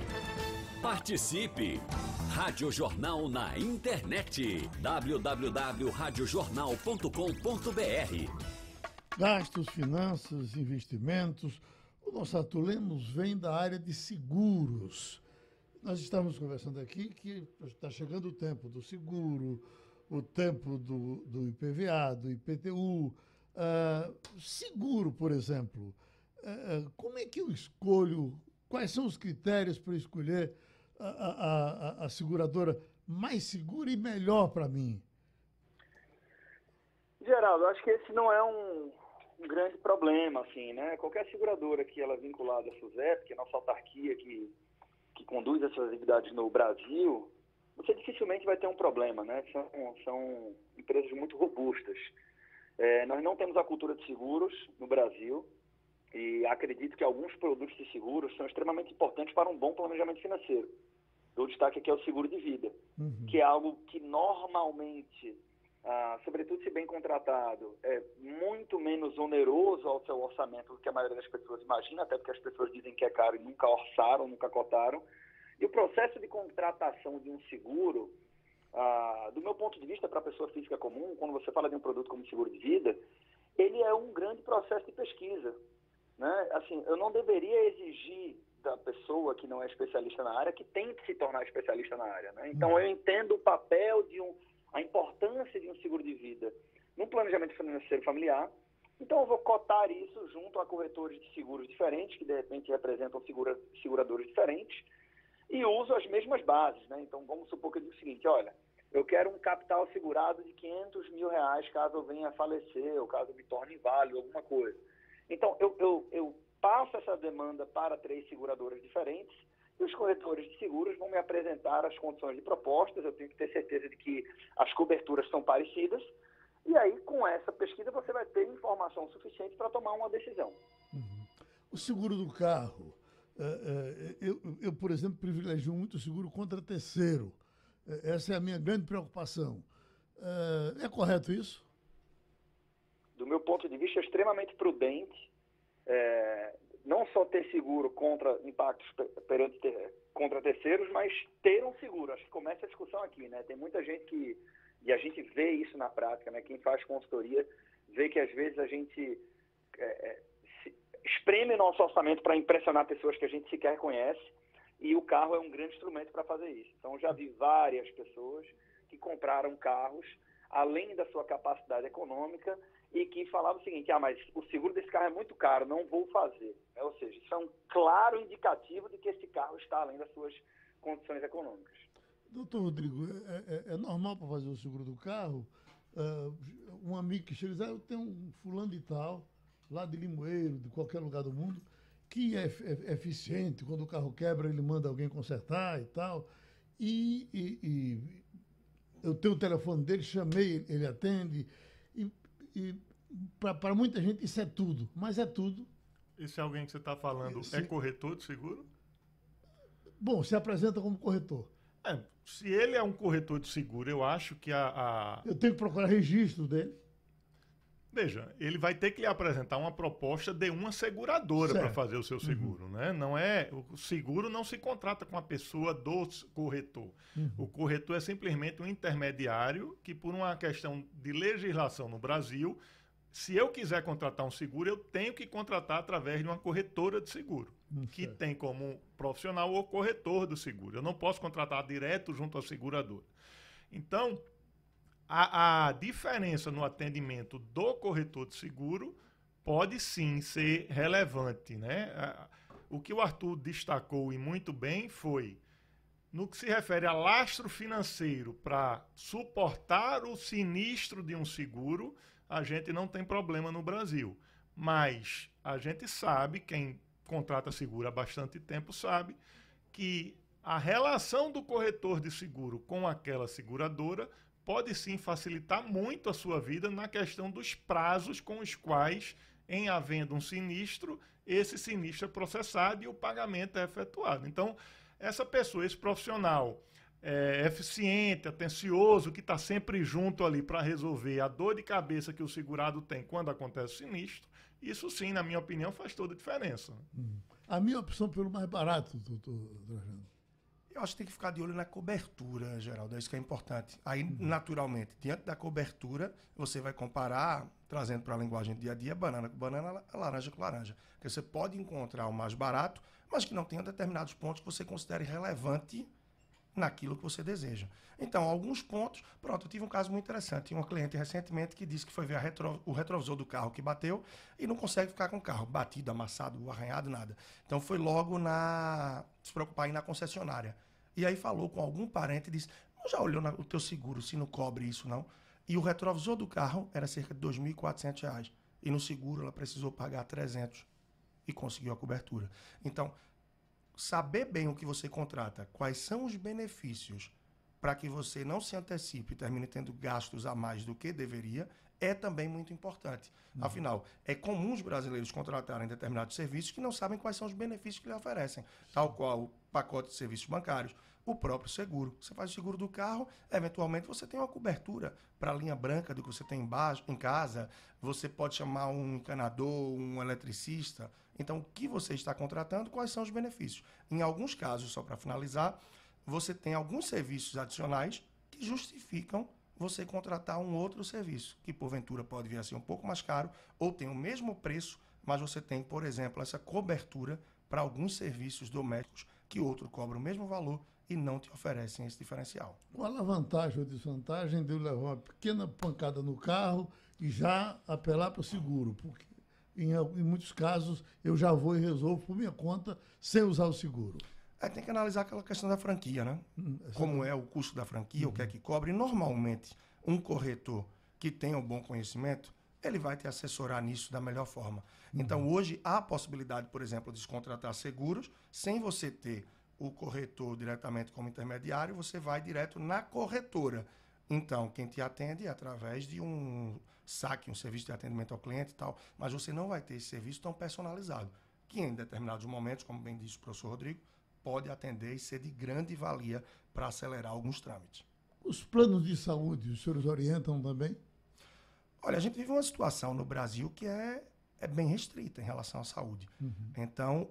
Participe! Rádio Jornal na internet. www.radiojornal.com.br Gastos, finanças, investimentos. O nosso Lemos vem da área de seguros. Nós estamos conversando aqui que está chegando o tempo do seguro, o tempo do, do IPVA, do IPTU. Ah, seguro, por exemplo. Ah, como é que eu escolho? Quais são os critérios para escolher a, a, a, a seguradora mais segura e melhor para mim? Geraldo, acho que esse não é um grande problema, assim, né? Qualquer seguradora que ela é vinculada à SUSEP, que é a nossa autarquia que, que conduz essas atividades no Brasil, você dificilmente vai ter um problema, né? São, são empresas muito robustas. É, nós não temos a cultura de seguros no Brasil e acredito que alguns produtos de seguros são extremamente importantes para um bom planejamento financeiro. Eu destaque aqui é o seguro de vida, que é algo que normalmente ah, sobretudo se bem contratado, é muito menos oneroso ao seu orçamento do que a maioria das pessoas imagina, até porque as pessoas dizem que é caro e nunca orçaram, nunca cotaram. E o processo de contratação de um seguro, ah, do meu ponto de vista, para a pessoa física comum, quando você fala de um produto como seguro de vida, ele é um grande processo de pesquisa. Né? Assim, eu não deveria exigir da pessoa que não é especialista na área que tem que se tornar especialista na área. Né? Então, eu entendo o papel de um a importância de um seguro de vida no planejamento financeiro familiar. Então, eu vou cotar isso junto a corretores de seguros diferentes, que de repente representam segura, seguradores diferentes, e uso as mesmas bases. Né? Então, vamos supor que eu digo o seguinte: olha, eu quero um capital segurado de 500 mil reais caso eu venha a falecer, ou caso eu me torne inválido, alguma coisa. Então, eu, eu, eu passo essa demanda para três seguradoras diferentes e os corretores de seguros vão me apresentar as condições de propostas, eu tenho que ter certeza de que as coberturas são parecidas, e aí com essa pesquisa você vai ter informação suficiente para tomar uma decisão. O seguro do carro. é, é, eu, eu, por exemplo, privilegio muito o seguro contra terceiro. É, Essa é a minha grande preocupação. É, é correto isso? Do meu ponto de vista, é extremamente prudente é, não só ter seguro contra impactos pe- perante ter- contra terceiros, mas ter um seguro. Acho que começa a discussão aqui, né? Tem muita gente que e a gente vê isso na prática, né? Quem faz consultoria vê que às vezes a gente é, é, espreme nosso orçamento para impressionar pessoas que a gente sequer conhece e o carro é um grande instrumento para fazer isso. Então já vi várias pessoas que compraram carros além da sua capacidade econômica e que falavam o seguinte, ah, mas o seguro desse carro é muito caro, não vou fazer. Né? Ou seja, isso é um claro indicativo de que esse carro está além das suas condições econômicas. Doutor Rodrigo, é, é- é normal para fazer o seguro do carro? ah, um amigo que chega e ah, eu tenho um fulano de tal, lá de Limoeiro, de qualquer lugar do mundo, que é, é eficiente, quando o carro quebra ele manda alguém consertar e tal. E, e- e eu tenho o telefone dele, chamei, ele atende. E, para muita gente isso é tudo, mas é tudo. Esse alguém que você está falando é corretor de seguro? Bom, se apresenta como corretor. É, se ele é um corretor de seguro, eu acho que a. a- Eu tenho que procurar registro dele. Veja, ele vai ter que lhe apresentar uma proposta de uma seguradora para fazer o seu seguro, né? Não é o seguro não se contrata com a pessoa do corretor. Uhum. O corretor é simplesmente um intermediário que, por uma questão de legislação no Brasil, se eu quiser contratar um seguro, eu tenho que contratar através de uma corretora de seguro, que tem como profissional o corretor do seguro. Eu não posso contratar direto junto à seguradora. Então, a, a diferença no atendimento do corretor de seguro pode sim ser relevante, né? O que o Arthur destacou e muito bem foi no que se refere a lastro financeiro para suportar o sinistro de um seguro, a gente não tem problema no Brasil. Mas a gente sabe, quem contrata seguro há bastante tempo sabe, que a relação do corretor de seguro com aquela seguradora pode sim facilitar muito a sua vida na questão dos prazos com os quais, em havendo um sinistro, esse sinistro é processado e o pagamento é efetuado. Então, essa pessoa, esse profissional é, eficiente, atencioso, que está sempre junto ali para resolver a dor de cabeça que o segurado tem quando acontece o sinistro, isso sim, na minha opinião, faz toda a diferença. A minha opção pelo mais barato, doutor Trajano. Eu acho que tem que ficar de olho na cobertura, Geraldo. É isso que é importante. Aí, naturalmente, diante da cobertura, você vai comparar, trazendo para a linguagem do dia a dia, banana com banana, laranja com laranja. Porque você pode encontrar o mais barato, mas que não tenha determinados pontos que você considere relevante naquilo que você deseja. Então, alguns pontos. Pronto, eu tive um caso muito interessante. Tinha uma cliente recentemente que disse que foi ver retro- o retrovisor do carro que bateu e não consegue ficar com o carro batido, amassado, arranhado, nada. Então, foi logo na. se preocupar em ir na concessionária. E aí falou com algum parente e disse: Não já olhou na- o teu seguro se não cobre isso, não? E o retrovisor do carro era cerca de 2.400 reais. E no seguro ela precisou pagar 300 e conseguiu a cobertura. Então, saber bem o que você contrata, quais são os benefícios para que você não se antecipe e termine tendo gastos a mais do que deveria, é também muito importante. Afinal, é comum os brasileiros contratarem determinados serviços que não sabem quais são os benefícios que lhe oferecem, tal qual o pacote de serviços bancários, o próprio seguro. Você faz o seguro do carro, eventualmente você tem uma cobertura para a linha branca do que você tem embaixo, em casa, você pode chamar um encanador, um eletricista. Então, o que você está contratando, quais são os benefícios? Em alguns casos, só para finalizar, você tem alguns serviços adicionais que justificam você contratar um outro serviço, que porventura pode vir a ser um pouco mais caro ou tem o mesmo preço, mas você tem, por exemplo, essa cobertura para alguns serviços domésticos que outro cobra o mesmo valor e não te oferecem esse diferencial. Qual a vantagem ou desvantagem de eu levar uma pequena pancada no carro e já apelar para o seguro? Porque em, em muitos casos eu já vou e resolvo por minha conta sem usar o seguro. É, tem que analisar aquela questão da franquia, né? Como é o custo da franquia, o que é que cobre. Normalmente, um corretor que tenha um bom conhecimento, ele vai te assessorar nisso da melhor forma. Então, hoje, há a possibilidade, por exemplo, de se contratar seguros sem você ter o corretor diretamente como intermediário, você vai direto na corretora. Então, quem te atende é através de um saque, um serviço de atendimento ao cliente e tal, mas você não vai ter esse serviço tão personalizado, que em determinados momentos, como bem disse o professor Rodrigo, pode atender e ser de grande valia para acelerar alguns trâmites. Os planos de saúde, os senhores orientam também? Olha, a gente vive uma situação no Brasil que é, é bem restrita em relação à saúde. Então,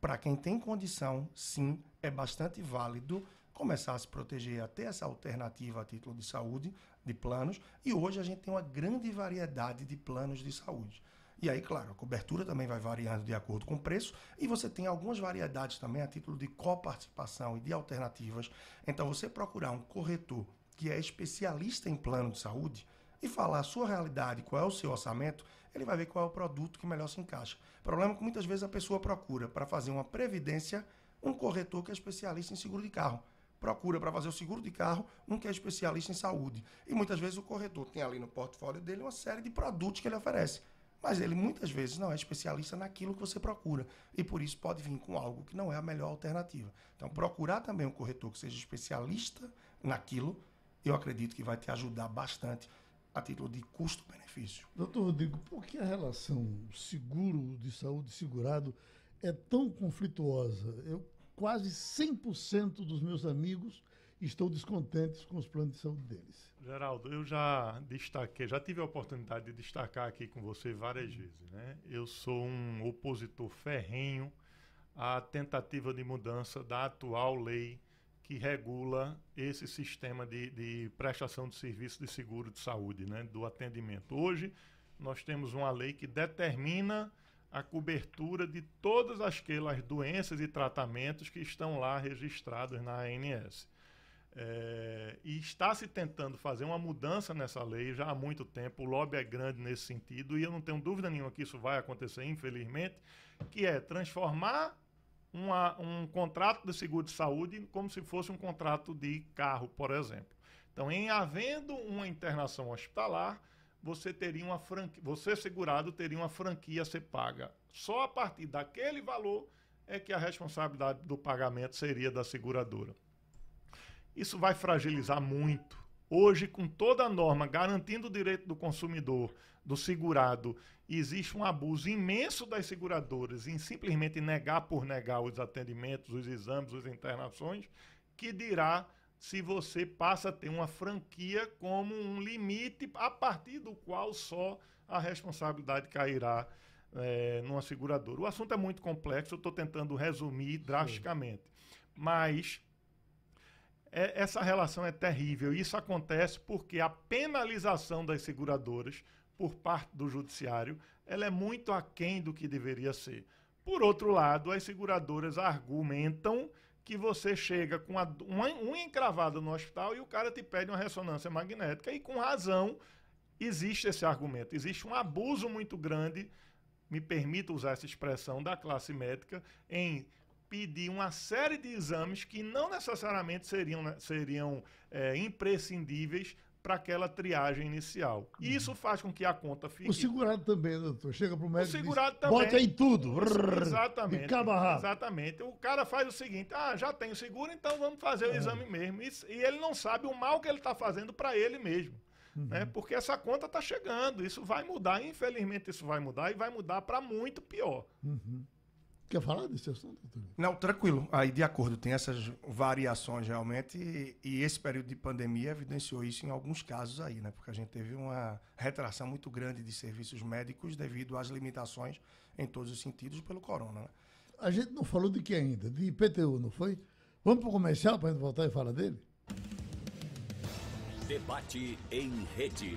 para quem tem condição, sim, é bastante válido começar a se proteger, a ter essa alternativa a título de saúde, de planos. E hoje a gente tem uma grande variedade de planos de saúde. E aí, claro, a cobertura também vai variando de acordo com o preço. E você tem algumas variedades também a título de coparticipação e de alternativas. Então, você procurar um corretor que é especialista em plano de saúde e falar a sua realidade, qual é o seu orçamento, ele vai ver qual é o produto que melhor se encaixa. O problema é que muitas vezes a pessoa procura para fazer uma previdência um corretor que é especialista em seguro de carro. Procura para fazer o seguro de carro um que é especialista em saúde. E muitas vezes o corretor tem ali no portfólio dele uma série de produtos que ele oferece. Mas ele muitas vezes não é especialista naquilo que você procura. E por isso pode vir com algo que não é a melhor alternativa. Então, procurar também um corretor que seja especialista naquilo, eu acredito que vai te ajudar bastante a título de custo-benefício. Doutor Rodrigo, por que a relação seguro de saúde segurado é tão conflituosa? Eu quase 100% dos meus amigos estão descontentes com os planos de saúde deles. Geraldo, eu já destaquei, já tive a oportunidade de destacar aqui com você várias vezes, né? Eu sou um opositor ferrenho à tentativa de mudança da atual lei que regula esse sistema de, de prestação de serviço de seguro de saúde, né? Do atendimento. Hoje, nós temos uma lei que determina a cobertura de todas aquelas doenças e tratamentos que estão lá registrados na ANS. É, e está se tentando fazer uma mudança nessa lei já há muito tempo. O lobby é grande nesse sentido e eu não tenho dúvida nenhuma que isso vai acontecer, infelizmente, que é transformar uma, um contrato de seguro de saúde como se fosse um contrato de carro, por exemplo. Então, em havendo uma internação hospitalar, você teria uma franquia, você segurado teria uma franquia a ser paga. Só a partir daquele valor é que a responsabilidade do pagamento seria da seguradora. Isso vai fragilizar muito. Hoje, com toda a norma garantindo o direito do consumidor, do segurado, existe um abuso imenso das seguradoras em simplesmente negar por negar os atendimentos, os exames, as internações, que dirá se você passa a ter uma franquia como um limite a partir do qual só a responsabilidade cairá é, numa seguradora. O assunto é muito complexo, eu estou tentando resumir drasticamente. Mas é, essa relação é terrível. Isso acontece porque a penalização das seguradoras por parte do judiciário ela é muito aquém do que deveria ser. Por outro lado, as seguradoras argumentam que você chega com a, uma unha encravada no hospital e o cara te pede uma ressonância magnética e com razão existe esse argumento. Existe um abuso muito grande, me permito usar essa expressão, da classe médica em pedir uma série de exames que não necessariamente seriam, né, seriam é, imprescindíveis para aquela triagem inicial. E isso faz com que a conta fique. O segurado também, doutor. Chega para o médico. O segurado diz, também. Bote aí tudo. Exatamente. De cabo. Exatamente. O cara faz o seguinte: ah, já tenho seguro, então vamos fazer o É. exame mesmo. E, e ele não sabe o mal que ele está fazendo para ele mesmo. Uhum. Né? Porque essa conta está chegando. Isso vai mudar, infelizmente, isso vai mudar e vai mudar para muito pior. Uhum. Quer falar desse assunto, doutor? Não, tranquilo. Aí, de acordo, tem essas variações realmente, e, e esse período de pandemia evidenciou isso em alguns casos aí, né? Porque a gente teve uma retração muito grande de serviços médicos devido às limitações em todos os sentidos pelo corona. Né? A gente não falou de que ainda? De IPTU, não foi? Vamos para o comercial para a gente voltar e falar dele? Debate em rede.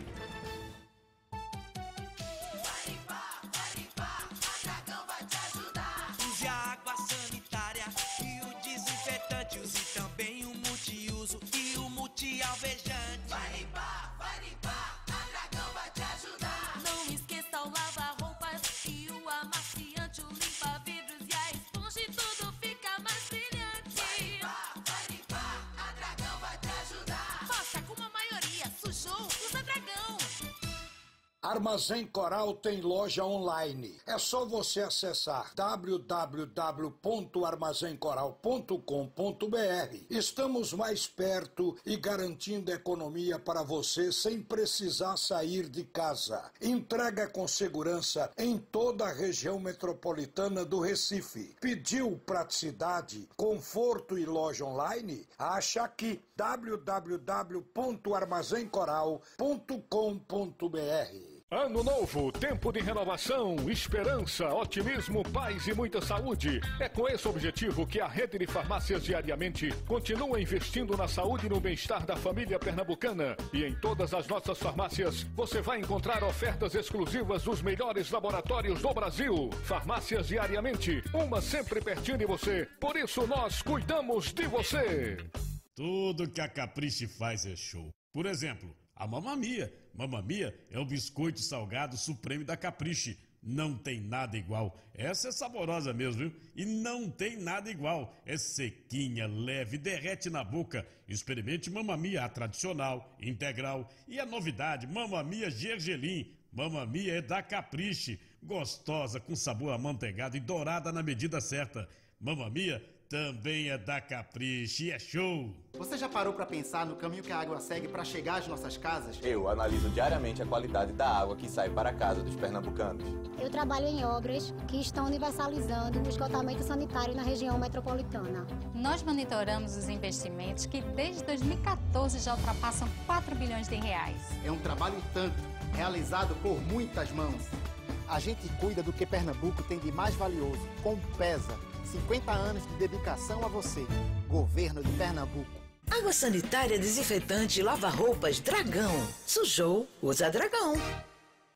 Armazém Coral tem loja online. É só você acessar www.armazencoral.com.br. Estamos mais perto e garantindo economia para você sem precisar sair de casa. Entrega com segurança em toda a região metropolitana do Recife. Pediu praticidade, conforto e loja online? Acha aqui www.armazencoral.com.br. Ano novo, tempo de renovação, esperança, otimismo, paz e muita saúde. É com esse objetivo que a rede de farmácias diariamente continua investindo na saúde e no bem-estar da família pernambucana. E em todas as nossas farmácias você vai encontrar ofertas exclusivas dos melhores laboratórios do Brasil. Farmácias diariamente, uma sempre pertinho de você. Por isso nós cuidamos de você. Tudo que a Caprice faz é show. Por exemplo, a Mamamia. Mamamia é o biscoito salgado supremo da Caprice. Não tem nada igual. Essa é saborosa mesmo, viu? E não tem nada igual. É sequinha, leve, derrete na boca. Experimente Mamamia, a tradicional, integral. E a novidade, Mamamia Gergelim. Mamamia é da Caprice. Gostosa, com sabor amanteigado e dourada na medida certa. Mamamia também é da Capricho e é show. Você já parou para pensar no caminho que a água segue para chegar às nossas casas? Eu analiso diariamente a qualidade da água que sai para a casa dos pernambucanos. Eu trabalho em obras que estão universalizando o esgotamento sanitário na região metropolitana. Nós monitoramos os investimentos que desde 2014 já ultrapassam 4 bilhões de reais. É um trabalho tanto, realizado por muitas mãos. A gente cuida do que Pernambuco tem de mais valioso, com pesa. 50 anos de dedicação a você. Governo de Pernambuco. Água sanitária desinfetante lava-roupas Dragão. Sujou, usa Dragão.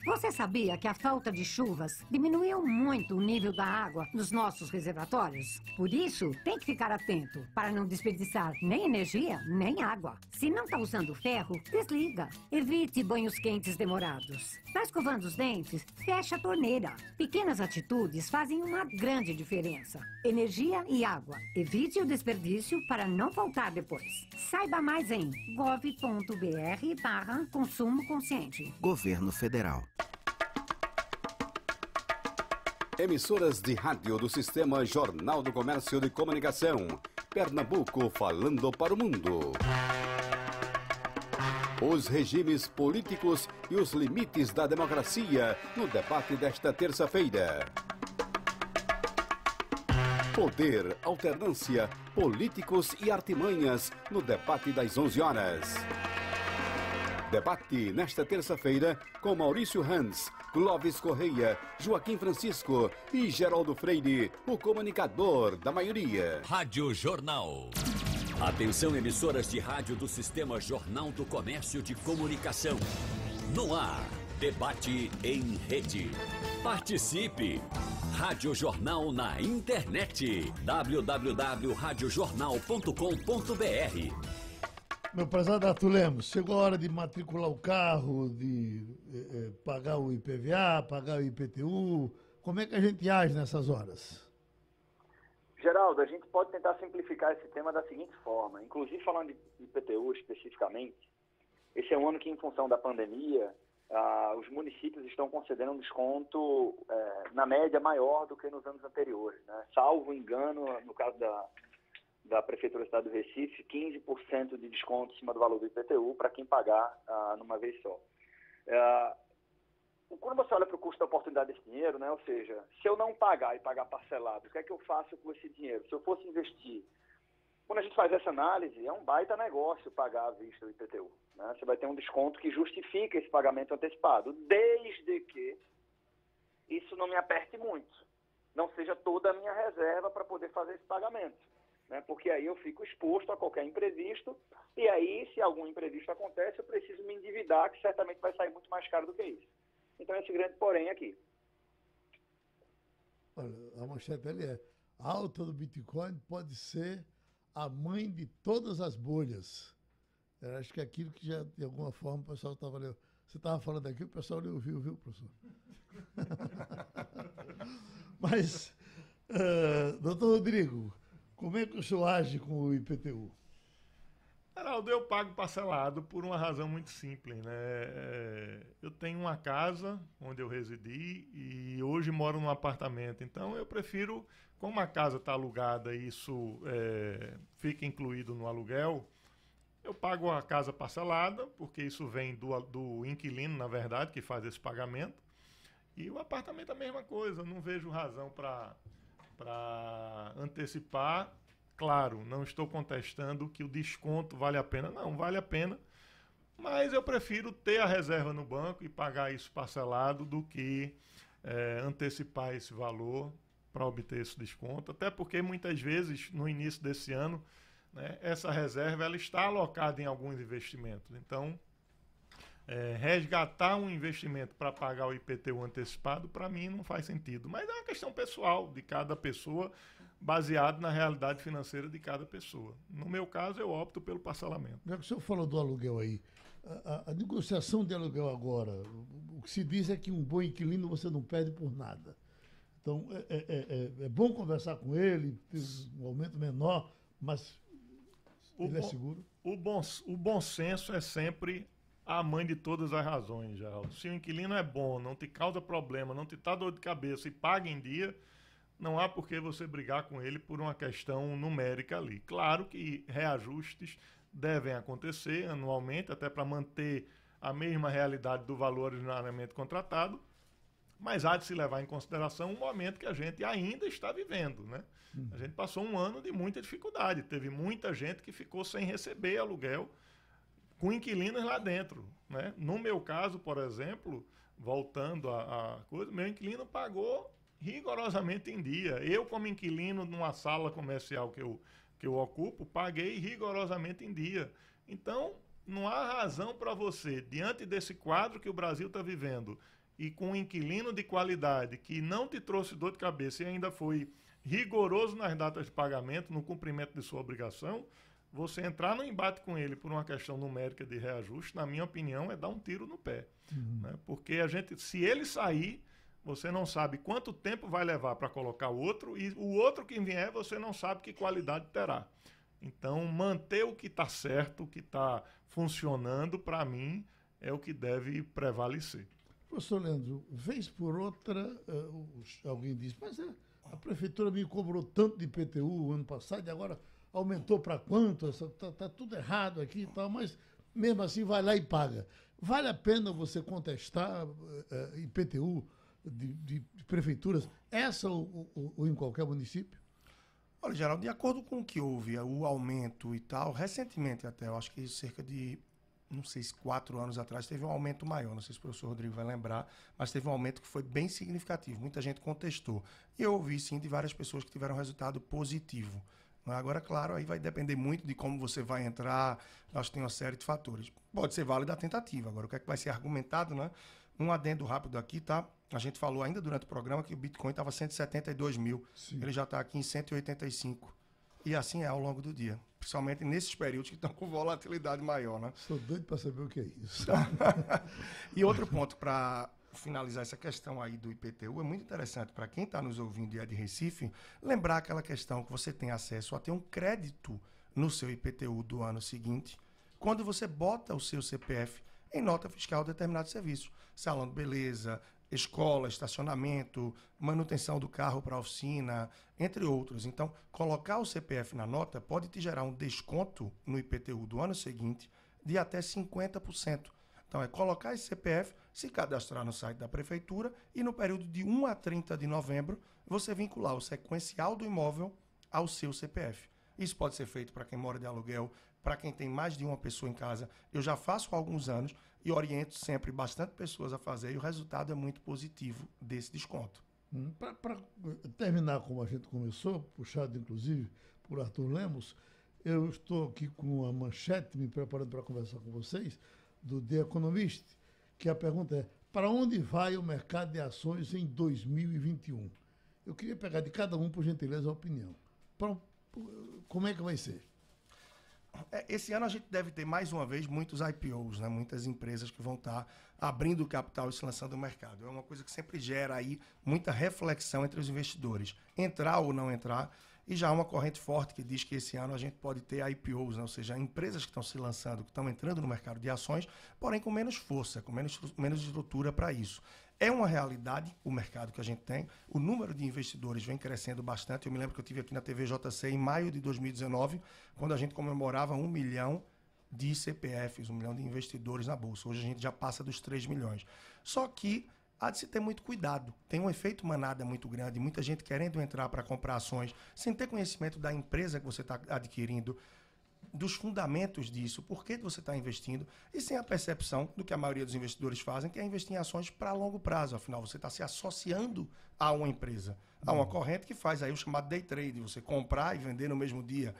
Você sabia que a falta de chuvas diminuiu muito o nível da água nos nossos reservatórios? Por isso, tem que ficar atento para não desperdiçar nem energia, nem água. Se não está usando ferro, desliga. Evite banhos quentes demorados. Está escovando os dentes? Fecha a torneira. Pequenas atitudes fazem uma grande diferença. Energia e água. Evite o desperdício para não faltar depois. Saiba mais em gov.br barra consumo consciente. Governo Federal. Emissoras de rádio do Sistema Jornal do Comércio de Comunicação. Pernambuco falando para o mundo. Os regimes políticos e os limites da democracia no debate desta terça-feira. Poder, alternância, políticos e artimanhas no debate das 11 horas. Debate nesta terça-feira com Maurício Hans, Clóvis Correia, Joaquim Francisco e Geraldo Freire, o comunicador da maioria. Rádio Jornal. Atenção emissoras de rádio do Sistema Jornal do Comércio de Comunicação. No ar, debate em rede. Participe! Rádio Jornal na internet. www.radiojornal.com.br Meu prezado Arthur Lemos, chegou a hora de matricular o carro, de eh, eh, pagar o IPVA, pagar o IPTU. Como é que a gente age nessas horas? Geraldo, a gente pode tentar simplificar esse tema da seguinte forma, inclusive falando de IPTU especificamente, esse é um ano que, em função da pandemia, ah, os municípios estão concedendo um desconto, eh, na média, maior do que nos anos anteriores. Né? Salvo engano, no caso da, da Prefeitura do Estado do Recife, 15% de desconto em cima do valor do IPTU para quem pagar ah, numa vez só. Ah, quando você olha para o custo da oportunidade desse dinheiro, né, ou seja, se eu não pagar e pagar parcelado, o que é que eu faço com esse dinheiro? Se eu fosse investir, quando a gente faz essa análise, é um baita negócio pagar à vista o IPTU. Né? Você vai ter um desconto que justifica esse pagamento antecipado, desde que isso não me aperte muito, não seja toda a minha reserva para poder fazer esse pagamento. Né? Porque aí eu fico exposto a qualquer imprevisto, e aí, se algum imprevisto acontece, eu preciso me endividar, que certamente vai sair muito mais caro do que isso. Então, esse grande porém aqui. Olha, a manchete dele é: a alta do Bitcoin pode ser a mãe de todas as bolhas. Eu acho que é aquilo que já, de alguma forma, o pessoal estava lendo. Você estava falando aqui, o pessoal lhe ouviu, viu, professor? Mas, uh, doutor Rodrigo, como é que o senhor age com o IPTU? Geraldo, eu pago parcelado por uma razão muito simples, né? É, Eu tenho uma casa onde eu residi e hoje moro num apartamento. Então eu prefiro, como a casa está alugada e isso é, fica incluído no aluguel, eu pago a casa parcelada, porque isso vem do, do inquilino, na verdade, que faz esse pagamento. E o apartamento é a mesma coisa. Não vejo razão para antecipar Claro, não estou contestando que o desconto vale a pena. Não, vale a pena. Mas eu prefiro ter a reserva no banco e pagar isso parcelado do que eh, antecipar esse valor para obter esse desconto. Até porque muitas vezes, no início desse ano, né, essa reserva ela está alocada em alguns investimentos. Então, eh, resgatar um investimento para pagar o IPTU antecipado, para mim, não faz sentido. Mas é uma questão pessoal de cada pessoa baseado na realidade financeira de cada pessoa. No meu caso, eu opto pelo parcelamento. Já que o senhor falou do aluguel aí, a, a- a negociação de aluguel agora, o, o que se diz é que um bom inquilino você não perde por nada. Então, é, é- é- é- é bom conversar com ele, um aumento menor, mas ele é bom- seguro. O bom, o bom senso é sempre a mãe de todas as razões, Geraldo. Se o inquilino é bom, não te causa problema, não te dá dor de cabeça e paga em dia, não há por que você brigar com ele por uma questão numérica ali. Claro que reajustes devem acontecer anualmente, até para manter a mesma realidade do valor originariamente contratado, mas há de se levar em consideração o momento que a gente ainda está vivendo, né? A gente passou um ano de muita dificuldade, teve muita gente que ficou sem receber aluguel com inquilinos lá dentro, né? No meu caso, por exemplo, voltando a coisa, meu inquilino pagou rigorosamente em dia. Eu, como inquilino numa sala comercial que eu, que eu ocupo, paguei rigorosamente em dia. Então, não há razão para você, diante desse quadro que o Brasil está vivendo, e com um inquilino de qualidade que não te trouxe dor de cabeça e ainda foi rigoroso nas datas de pagamento, no cumprimento de sua obrigação, você entrar no embate com ele por uma questão numérica de reajuste, na minha opinião, é dar um tiro no pé. Né? Porque a gente, se ele sair, você não sabe quanto tempo vai levar para colocar o outro, e o outro que vier, você não sabe que qualidade terá. Então, manter o que está certo, o que está funcionando, para mim, é o que deve prevalecer. Professor Leandro, vez por outra, uh, alguém diz, mas a, a, prefeitura me cobrou tanto de IPTU ano passado e agora aumentou para quanto? Está tá tudo errado aqui e tal, mas mesmo assim vai lá e paga. Vale a pena você contestar uh, uh, IPTU de, de, de, prefeituras, essa ou, ou, ou em qualquer município? Olha, Geraldo, de acordo com o que houve, o aumento e tal, recentemente até, eu acho que cerca de não sei se quatro anos atrás, teve um aumento maior. Não sei se o professor Rodrigo vai lembrar, mas teve um aumento que foi bem significativo. Muita gente contestou. E eu ouvi, sim, de várias pessoas que tiveram resultado positivo. Agora, claro, aí vai depender muito de como você vai entrar. Acho que tem uma série de fatores. Pode ser válida a tentativa. Agora, o que é que vai ser argumentado, né? Um adendo rápido aqui, tá? A gente falou ainda durante o programa que o Bitcoin estava 172 mil. Sim. Ele já está aqui em 185. E assim é ao longo do dia. Principalmente nesses períodos que estão com volatilidade maior, né? Sou doido para saber o que é isso. e outro ponto para finalizar essa questão aí do IPTU, é muito interessante para quem está nos ouvindo e é de Recife, lembrar aquela questão que você tem acesso a ter um crédito no seu IPTU do ano seguinte, quando você bota o seu CPF em nota fiscal de determinado serviço. Salão de beleza, escola, estacionamento, manutenção do carro para oficina, entre outros. Então, colocar o CPF na nota pode te gerar um desconto no IPTU do ano seguinte de até 50%. Então, é colocar esse CPF, se cadastrar no site da prefeitura e no período de 1 a 30 de novembro, você vincular o sequencial do imóvel ao seu CPF. Isso pode ser feito para quem mora de aluguel, para quem tem mais de uma pessoa em casa. Eu já faço há alguns anos e oriento sempre bastante pessoas a fazer e o resultado é muito positivo desse desconto. Hum, para terminar como a gente começou, puxado inclusive por Arthur Lemos, eu estou aqui com a manchete me preparando para conversar com vocês do The Economist, que a pergunta é: para onde vai o mercado de ações em 2021? Eu queria pegar de cada um, por gentileza, a opinião. Pra, como é que vai ser? É, esse ano a gente deve ter mais uma vez muitos IPOs, né? muitas empresas que vão estar abrindo capital e se lançando no mercado. É uma coisa que sempre gera aí muita reflexão entre os investidores. Entrar ou não entrar. E já há uma corrente forte que diz que esse ano a gente pode ter IPOs, né? ou seja, empresas que estão se lançando, que estão entrando no mercado de ações, porém com menos força, com menos, menos estrutura para isso. É uma realidade o mercado que a gente tem. O número de investidores vem crescendo bastante. Eu me lembro que eu tive aqui na TVJC em maio de 2019, quando a gente comemorava um milhão de CPFs, um milhão de investidores na Bolsa. Hoje a gente já passa dos 3 milhões. Só que há de se ter muito cuidado. Tem um efeito manada muito grande, muita gente querendo entrar para comprar ações sem ter conhecimento da empresa que você está adquirindo, dos fundamentos disso, por que você está investindo, e sem a percepção do que a maioria dos investidores fazem, que é investir em ações para longo prazo. Afinal, você está se associando a uma empresa, a uma corrente que faz aí o chamado day trade, você comprar e vender no mesmo dia.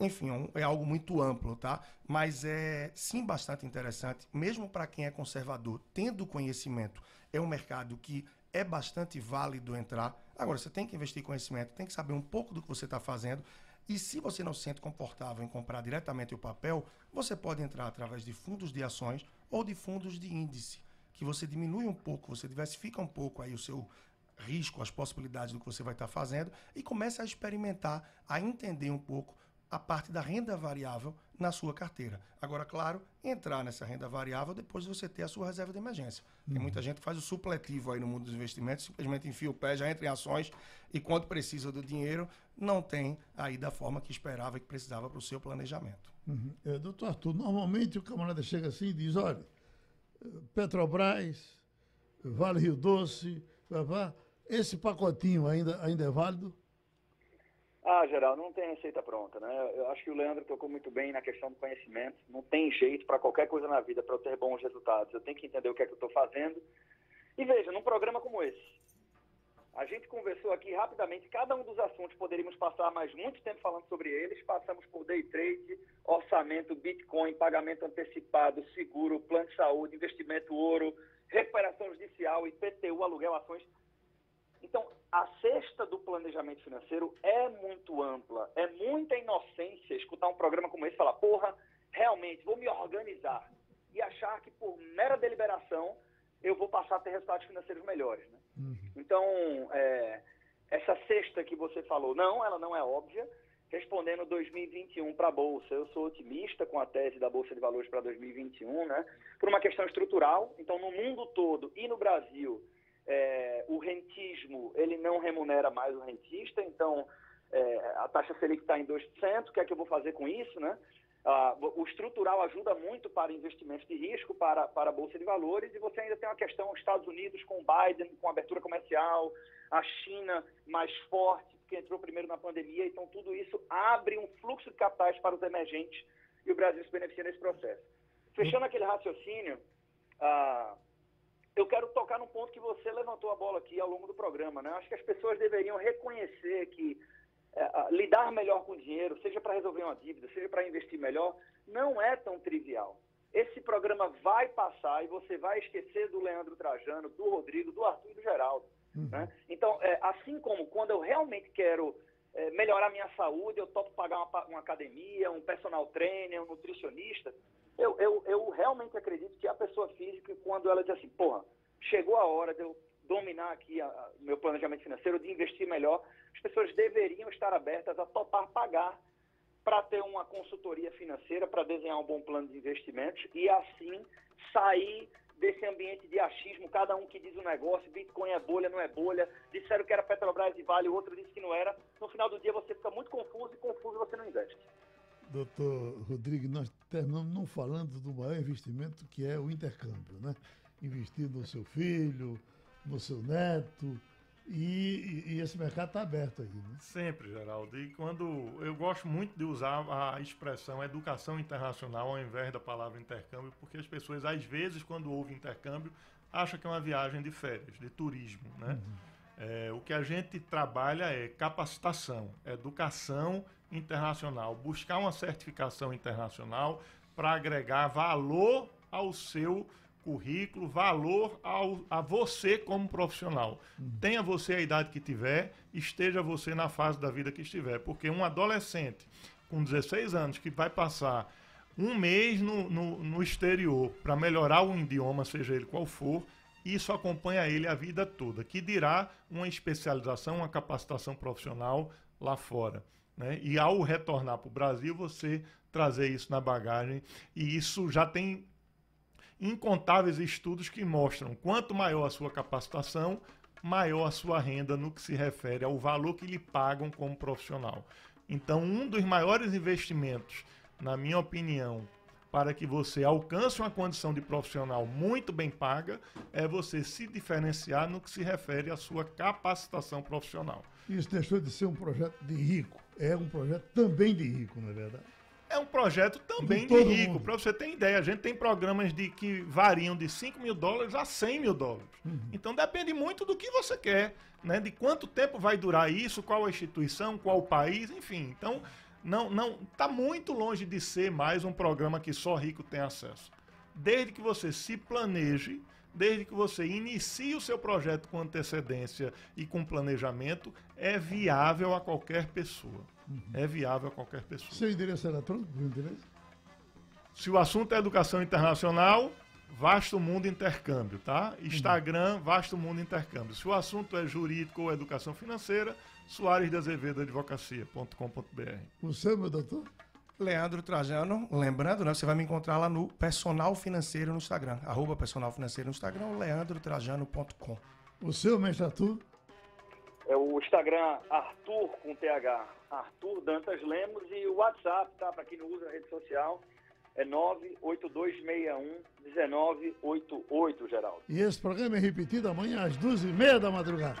Enfim, é, é algo muito amplo, tá? Mas é sim bastante interessante, mesmo para quem é conservador, tendo conhecimento, é um mercado que é bastante válido entrar. Agora, você tem que investir conhecimento, tem que saber um pouco do que você está fazendo e se você não se sente confortável em comprar diretamente o papel, você pode entrar através de fundos de ações ou de fundos de índice, que você diminui um pouco, você diversifica um pouco aí o seu risco, as possibilidades do que você vai estar fazendo e começa a experimentar, a entender um pouco a parte da renda variável na sua carteira. Agora, claro, entrar nessa renda variável depois de você ter a sua reserva de emergência. Tem Uhum. muita gente que faz o supletivo aí no mundo dos investimentos, simplesmente enfia o pé, já entra em ações e quando precisa do dinheiro, não tem aí da forma que esperava e que precisava para o seu planejamento. Uhum. É, doutor Arthur, normalmente o camarada chega assim e diz, olha, Petrobras, Vale Rio Doce, esse pacotinho ainda, ainda é válido? Ah, Geraldo, não tem receita pronta, né? Eu acho que o Leandro tocou muito bem na questão do conhecimento. Não tem jeito para qualquer coisa na vida para eu ter bons resultados. Eu tenho que entender o que é que eu estou fazendo. E veja, num programa como esse, a gente conversou aqui rapidamente, cada um dos assuntos poderíamos passar mais muito tempo falando sobre eles. Passamos por day trade, orçamento, Bitcoin, pagamento antecipado, seguro, plano de saúde, investimento ouro, recuperação judicial, IPTU, aluguel, ações. Então, a cesta do planejamento financeiro é muito ampla. É muita inocência escutar um programa como esse e falar, porra, realmente, vou me organizar. E achar que por mera deliberação eu vou passar a ter resultados financeiros melhores. Né? Então, é, essa cesta que você falou, não, ela não é óbvia. Respondendo 2021 para a Bolsa, eu sou otimista com a tese da Bolsa de Valores para 2021, né? por uma questão estrutural. Então, no mundo todo e no Brasil, é, o rentismo ele não remunera mais o rentista, então é, a taxa Selic está em 2%, o que é que eu vou fazer com isso? Né? Ah, o estrutural ajuda muito para investimentos de risco, para, para a Bolsa de Valores, e você ainda tem uma questão, os Estados Unidos com Biden, com abertura comercial, a China mais forte, que entrou primeiro na pandemia, então tudo isso abre um fluxo de capitais para os emergentes e o Brasil se beneficia nesse processo. Fechando aquele raciocínio, ah, eu quero tocar num ponto que você levantou a bola aqui ao longo do programa. Né? Acho que as pessoas deveriam reconhecer que é, lidar melhor com o dinheiro, seja para resolver uma dívida, seja para investir melhor, não é tão trivial. Esse programa vai passar e você vai esquecer do Leandro Trajano, do Rodrigo, do Arthur e do Geraldo. né? Então, é, assim como quando eu realmente quero é, melhorar minha saúde, eu topo pagar uma, uma academia, um personal trainer, um nutricionista, eu, eu, eu realmente acredito que a pessoa física, quando ela diz assim, porra, chegou a hora de eu dominar aqui o meu planejamento financeiro, de investir melhor, as pessoas deveriam estar abertas a topar pagar para ter uma consultoria financeira, para desenhar um bom plano de investimentos e assim sair desse ambiente de achismo, cada um que diz um negócio, Bitcoin é bolha, não é bolha, disseram que era Petrobras e Vale, o outro disse que não era. No final do dia você fica muito confuso e confuso você não investe. Doutor Rodrigo, nós terminamos não falando do maior investimento que é o intercâmbio, né? Investir no seu filho, no seu neto, e, e- esse mercado está aberto aí, né? Sempre, Geraldo. E quando eu gosto muito de usar a expressão educação internacional ao invés da palavra intercâmbio, porque as pessoas, às vezes, quando ouvem intercâmbio, acham que é uma viagem de férias, de turismo, né? É, o que a gente trabalha é capacitação, educação internacional, buscar uma certificação internacional para agregar valor ao seu currículo, valor ao, a você como profissional. Tenha você a idade que tiver, esteja você na fase da vida que estiver. Porque um adolescente com 16 anos que vai passar um mês no, no, no exterior para melhorar o idioma, seja ele qual for, isso acompanha ele a vida toda, que dirá uma especialização, uma capacitação profissional lá fora. Né? E ao retornar para o Brasil, você trazer isso na bagagem, e isso já tem incontáveis estudos que mostram quanto maior a sua capacitação, maior a sua renda no que se refere ao valor que lhe pagam como profissional. Então, um dos maiores investimentos, na minha opinião, para que você alcance uma condição de profissional muito bem paga, é você se diferenciar no que se refere à sua capacitação profissional. Isso deixou de ser um projeto de rico, é um projeto também de rico, não é verdade? É um projeto também De de rico. Para você ter ideia, a gente tem programas de que variam de 5 mil dólares a 100 mil dólares. Então depende muito do que você quer, né? De quanto tempo vai durar isso, qual a instituição, qual o país, enfim. Então não não está muito longe de ser mais um programa que só rico tem acesso. Desde que você se planeje, desde que você inicie o seu projeto com antecedência e com planejamento, é viável a qualquer pessoa. É viável a qualquer pessoa. Seu endereço eletrônico, meu endereço? Se o assunto é educação internacional, Vasto Mundo Intercâmbio, tá? Instagram, Vasto Mundo Intercâmbio. Se o assunto é jurídico ou educação financeira, Soares de Azevedo Advocacia.com.br. O seu, meu doutor? Leandro Trajano, lembrando, né, você vai me encontrar lá no Personal Financeiro no Instagram, arroba Personal Financeiro no Instagram, leandrotrajano.com. O seu, mestre Arthur? É o Instagram Arthur com TH, Arthur Dantas Lemos e o WhatsApp, tá? Para quem não usa a rede social, é 98261-1988, Geraldo. E esse programa é repetido amanhã às duas e meia da madrugada.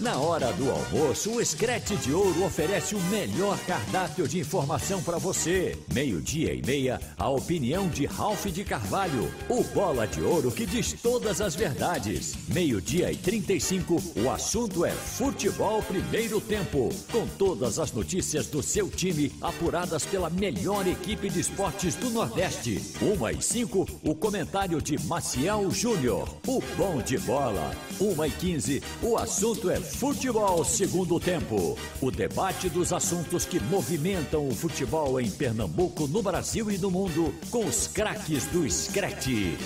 Na hora do almoço, o Escrete de Ouro oferece o melhor cardápio de informação para você. Meio-dia e meia, a opinião de Ralph de Carvalho, o bola de ouro que diz todas as verdades. Meio-dia e 35, o assunto é futebol primeiro tempo, com todas as notícias do seu time apuradas pela melhor equipe de esportes do Nordeste. Uma e cinco, o comentário de Maciel Júnior, o bom de bola. Uma e quinze, o assunto é futebol segundo tempo. O debate dos assuntos que movimentam o futebol em Pernambuco, no Brasil e no mundo, com os craques do Screte.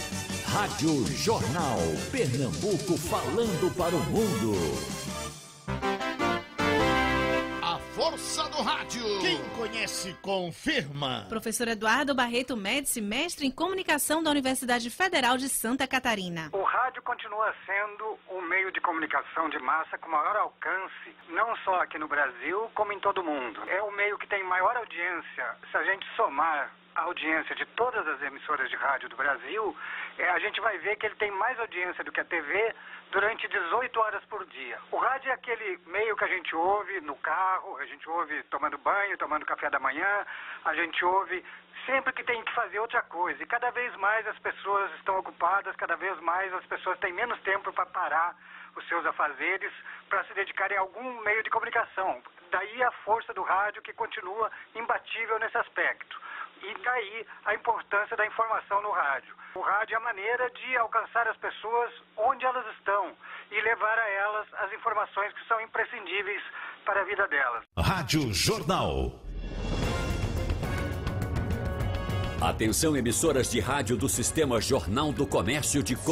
Rádio Jornal Pernambuco falando para o mundo. Força do rádio. Quem conhece, confirma. Professor Eduardo Barreto Médici, mestre em comunicação da Universidade Federal de Santa Catarina. O rádio continua sendo o meio de comunicação de massa com maior alcance, não só aqui no Brasil, como em todo o mundo. É o meio que tem maior audiência. Se a gente somar a audiência de todas as emissoras de rádio do Brasil, é, a gente vai ver que ele tem mais audiência do que a TV durante 18 horas por dia. O rádio é aquele meio que a gente ouve no carro, a gente ouve tomando banho, tomando café da manhã, a gente ouve sempre que tem que fazer outra coisa. E cada vez mais as pessoas estão ocupadas, cada vez mais as pessoas têm menos tempo para parar os seus afazeres para se dedicarem a algum meio de comunicação. Daí a força do rádio que continua imbatível nesse aspecto. E daí a importância da informação no rádio. O rádio é a maneira de alcançar as pessoas onde elas estão e levar a elas as informações que são imprescindíveis para a vida delas. Rádio Jornal. Atenção emissoras de rádio do Sistema Jornal do Comércio de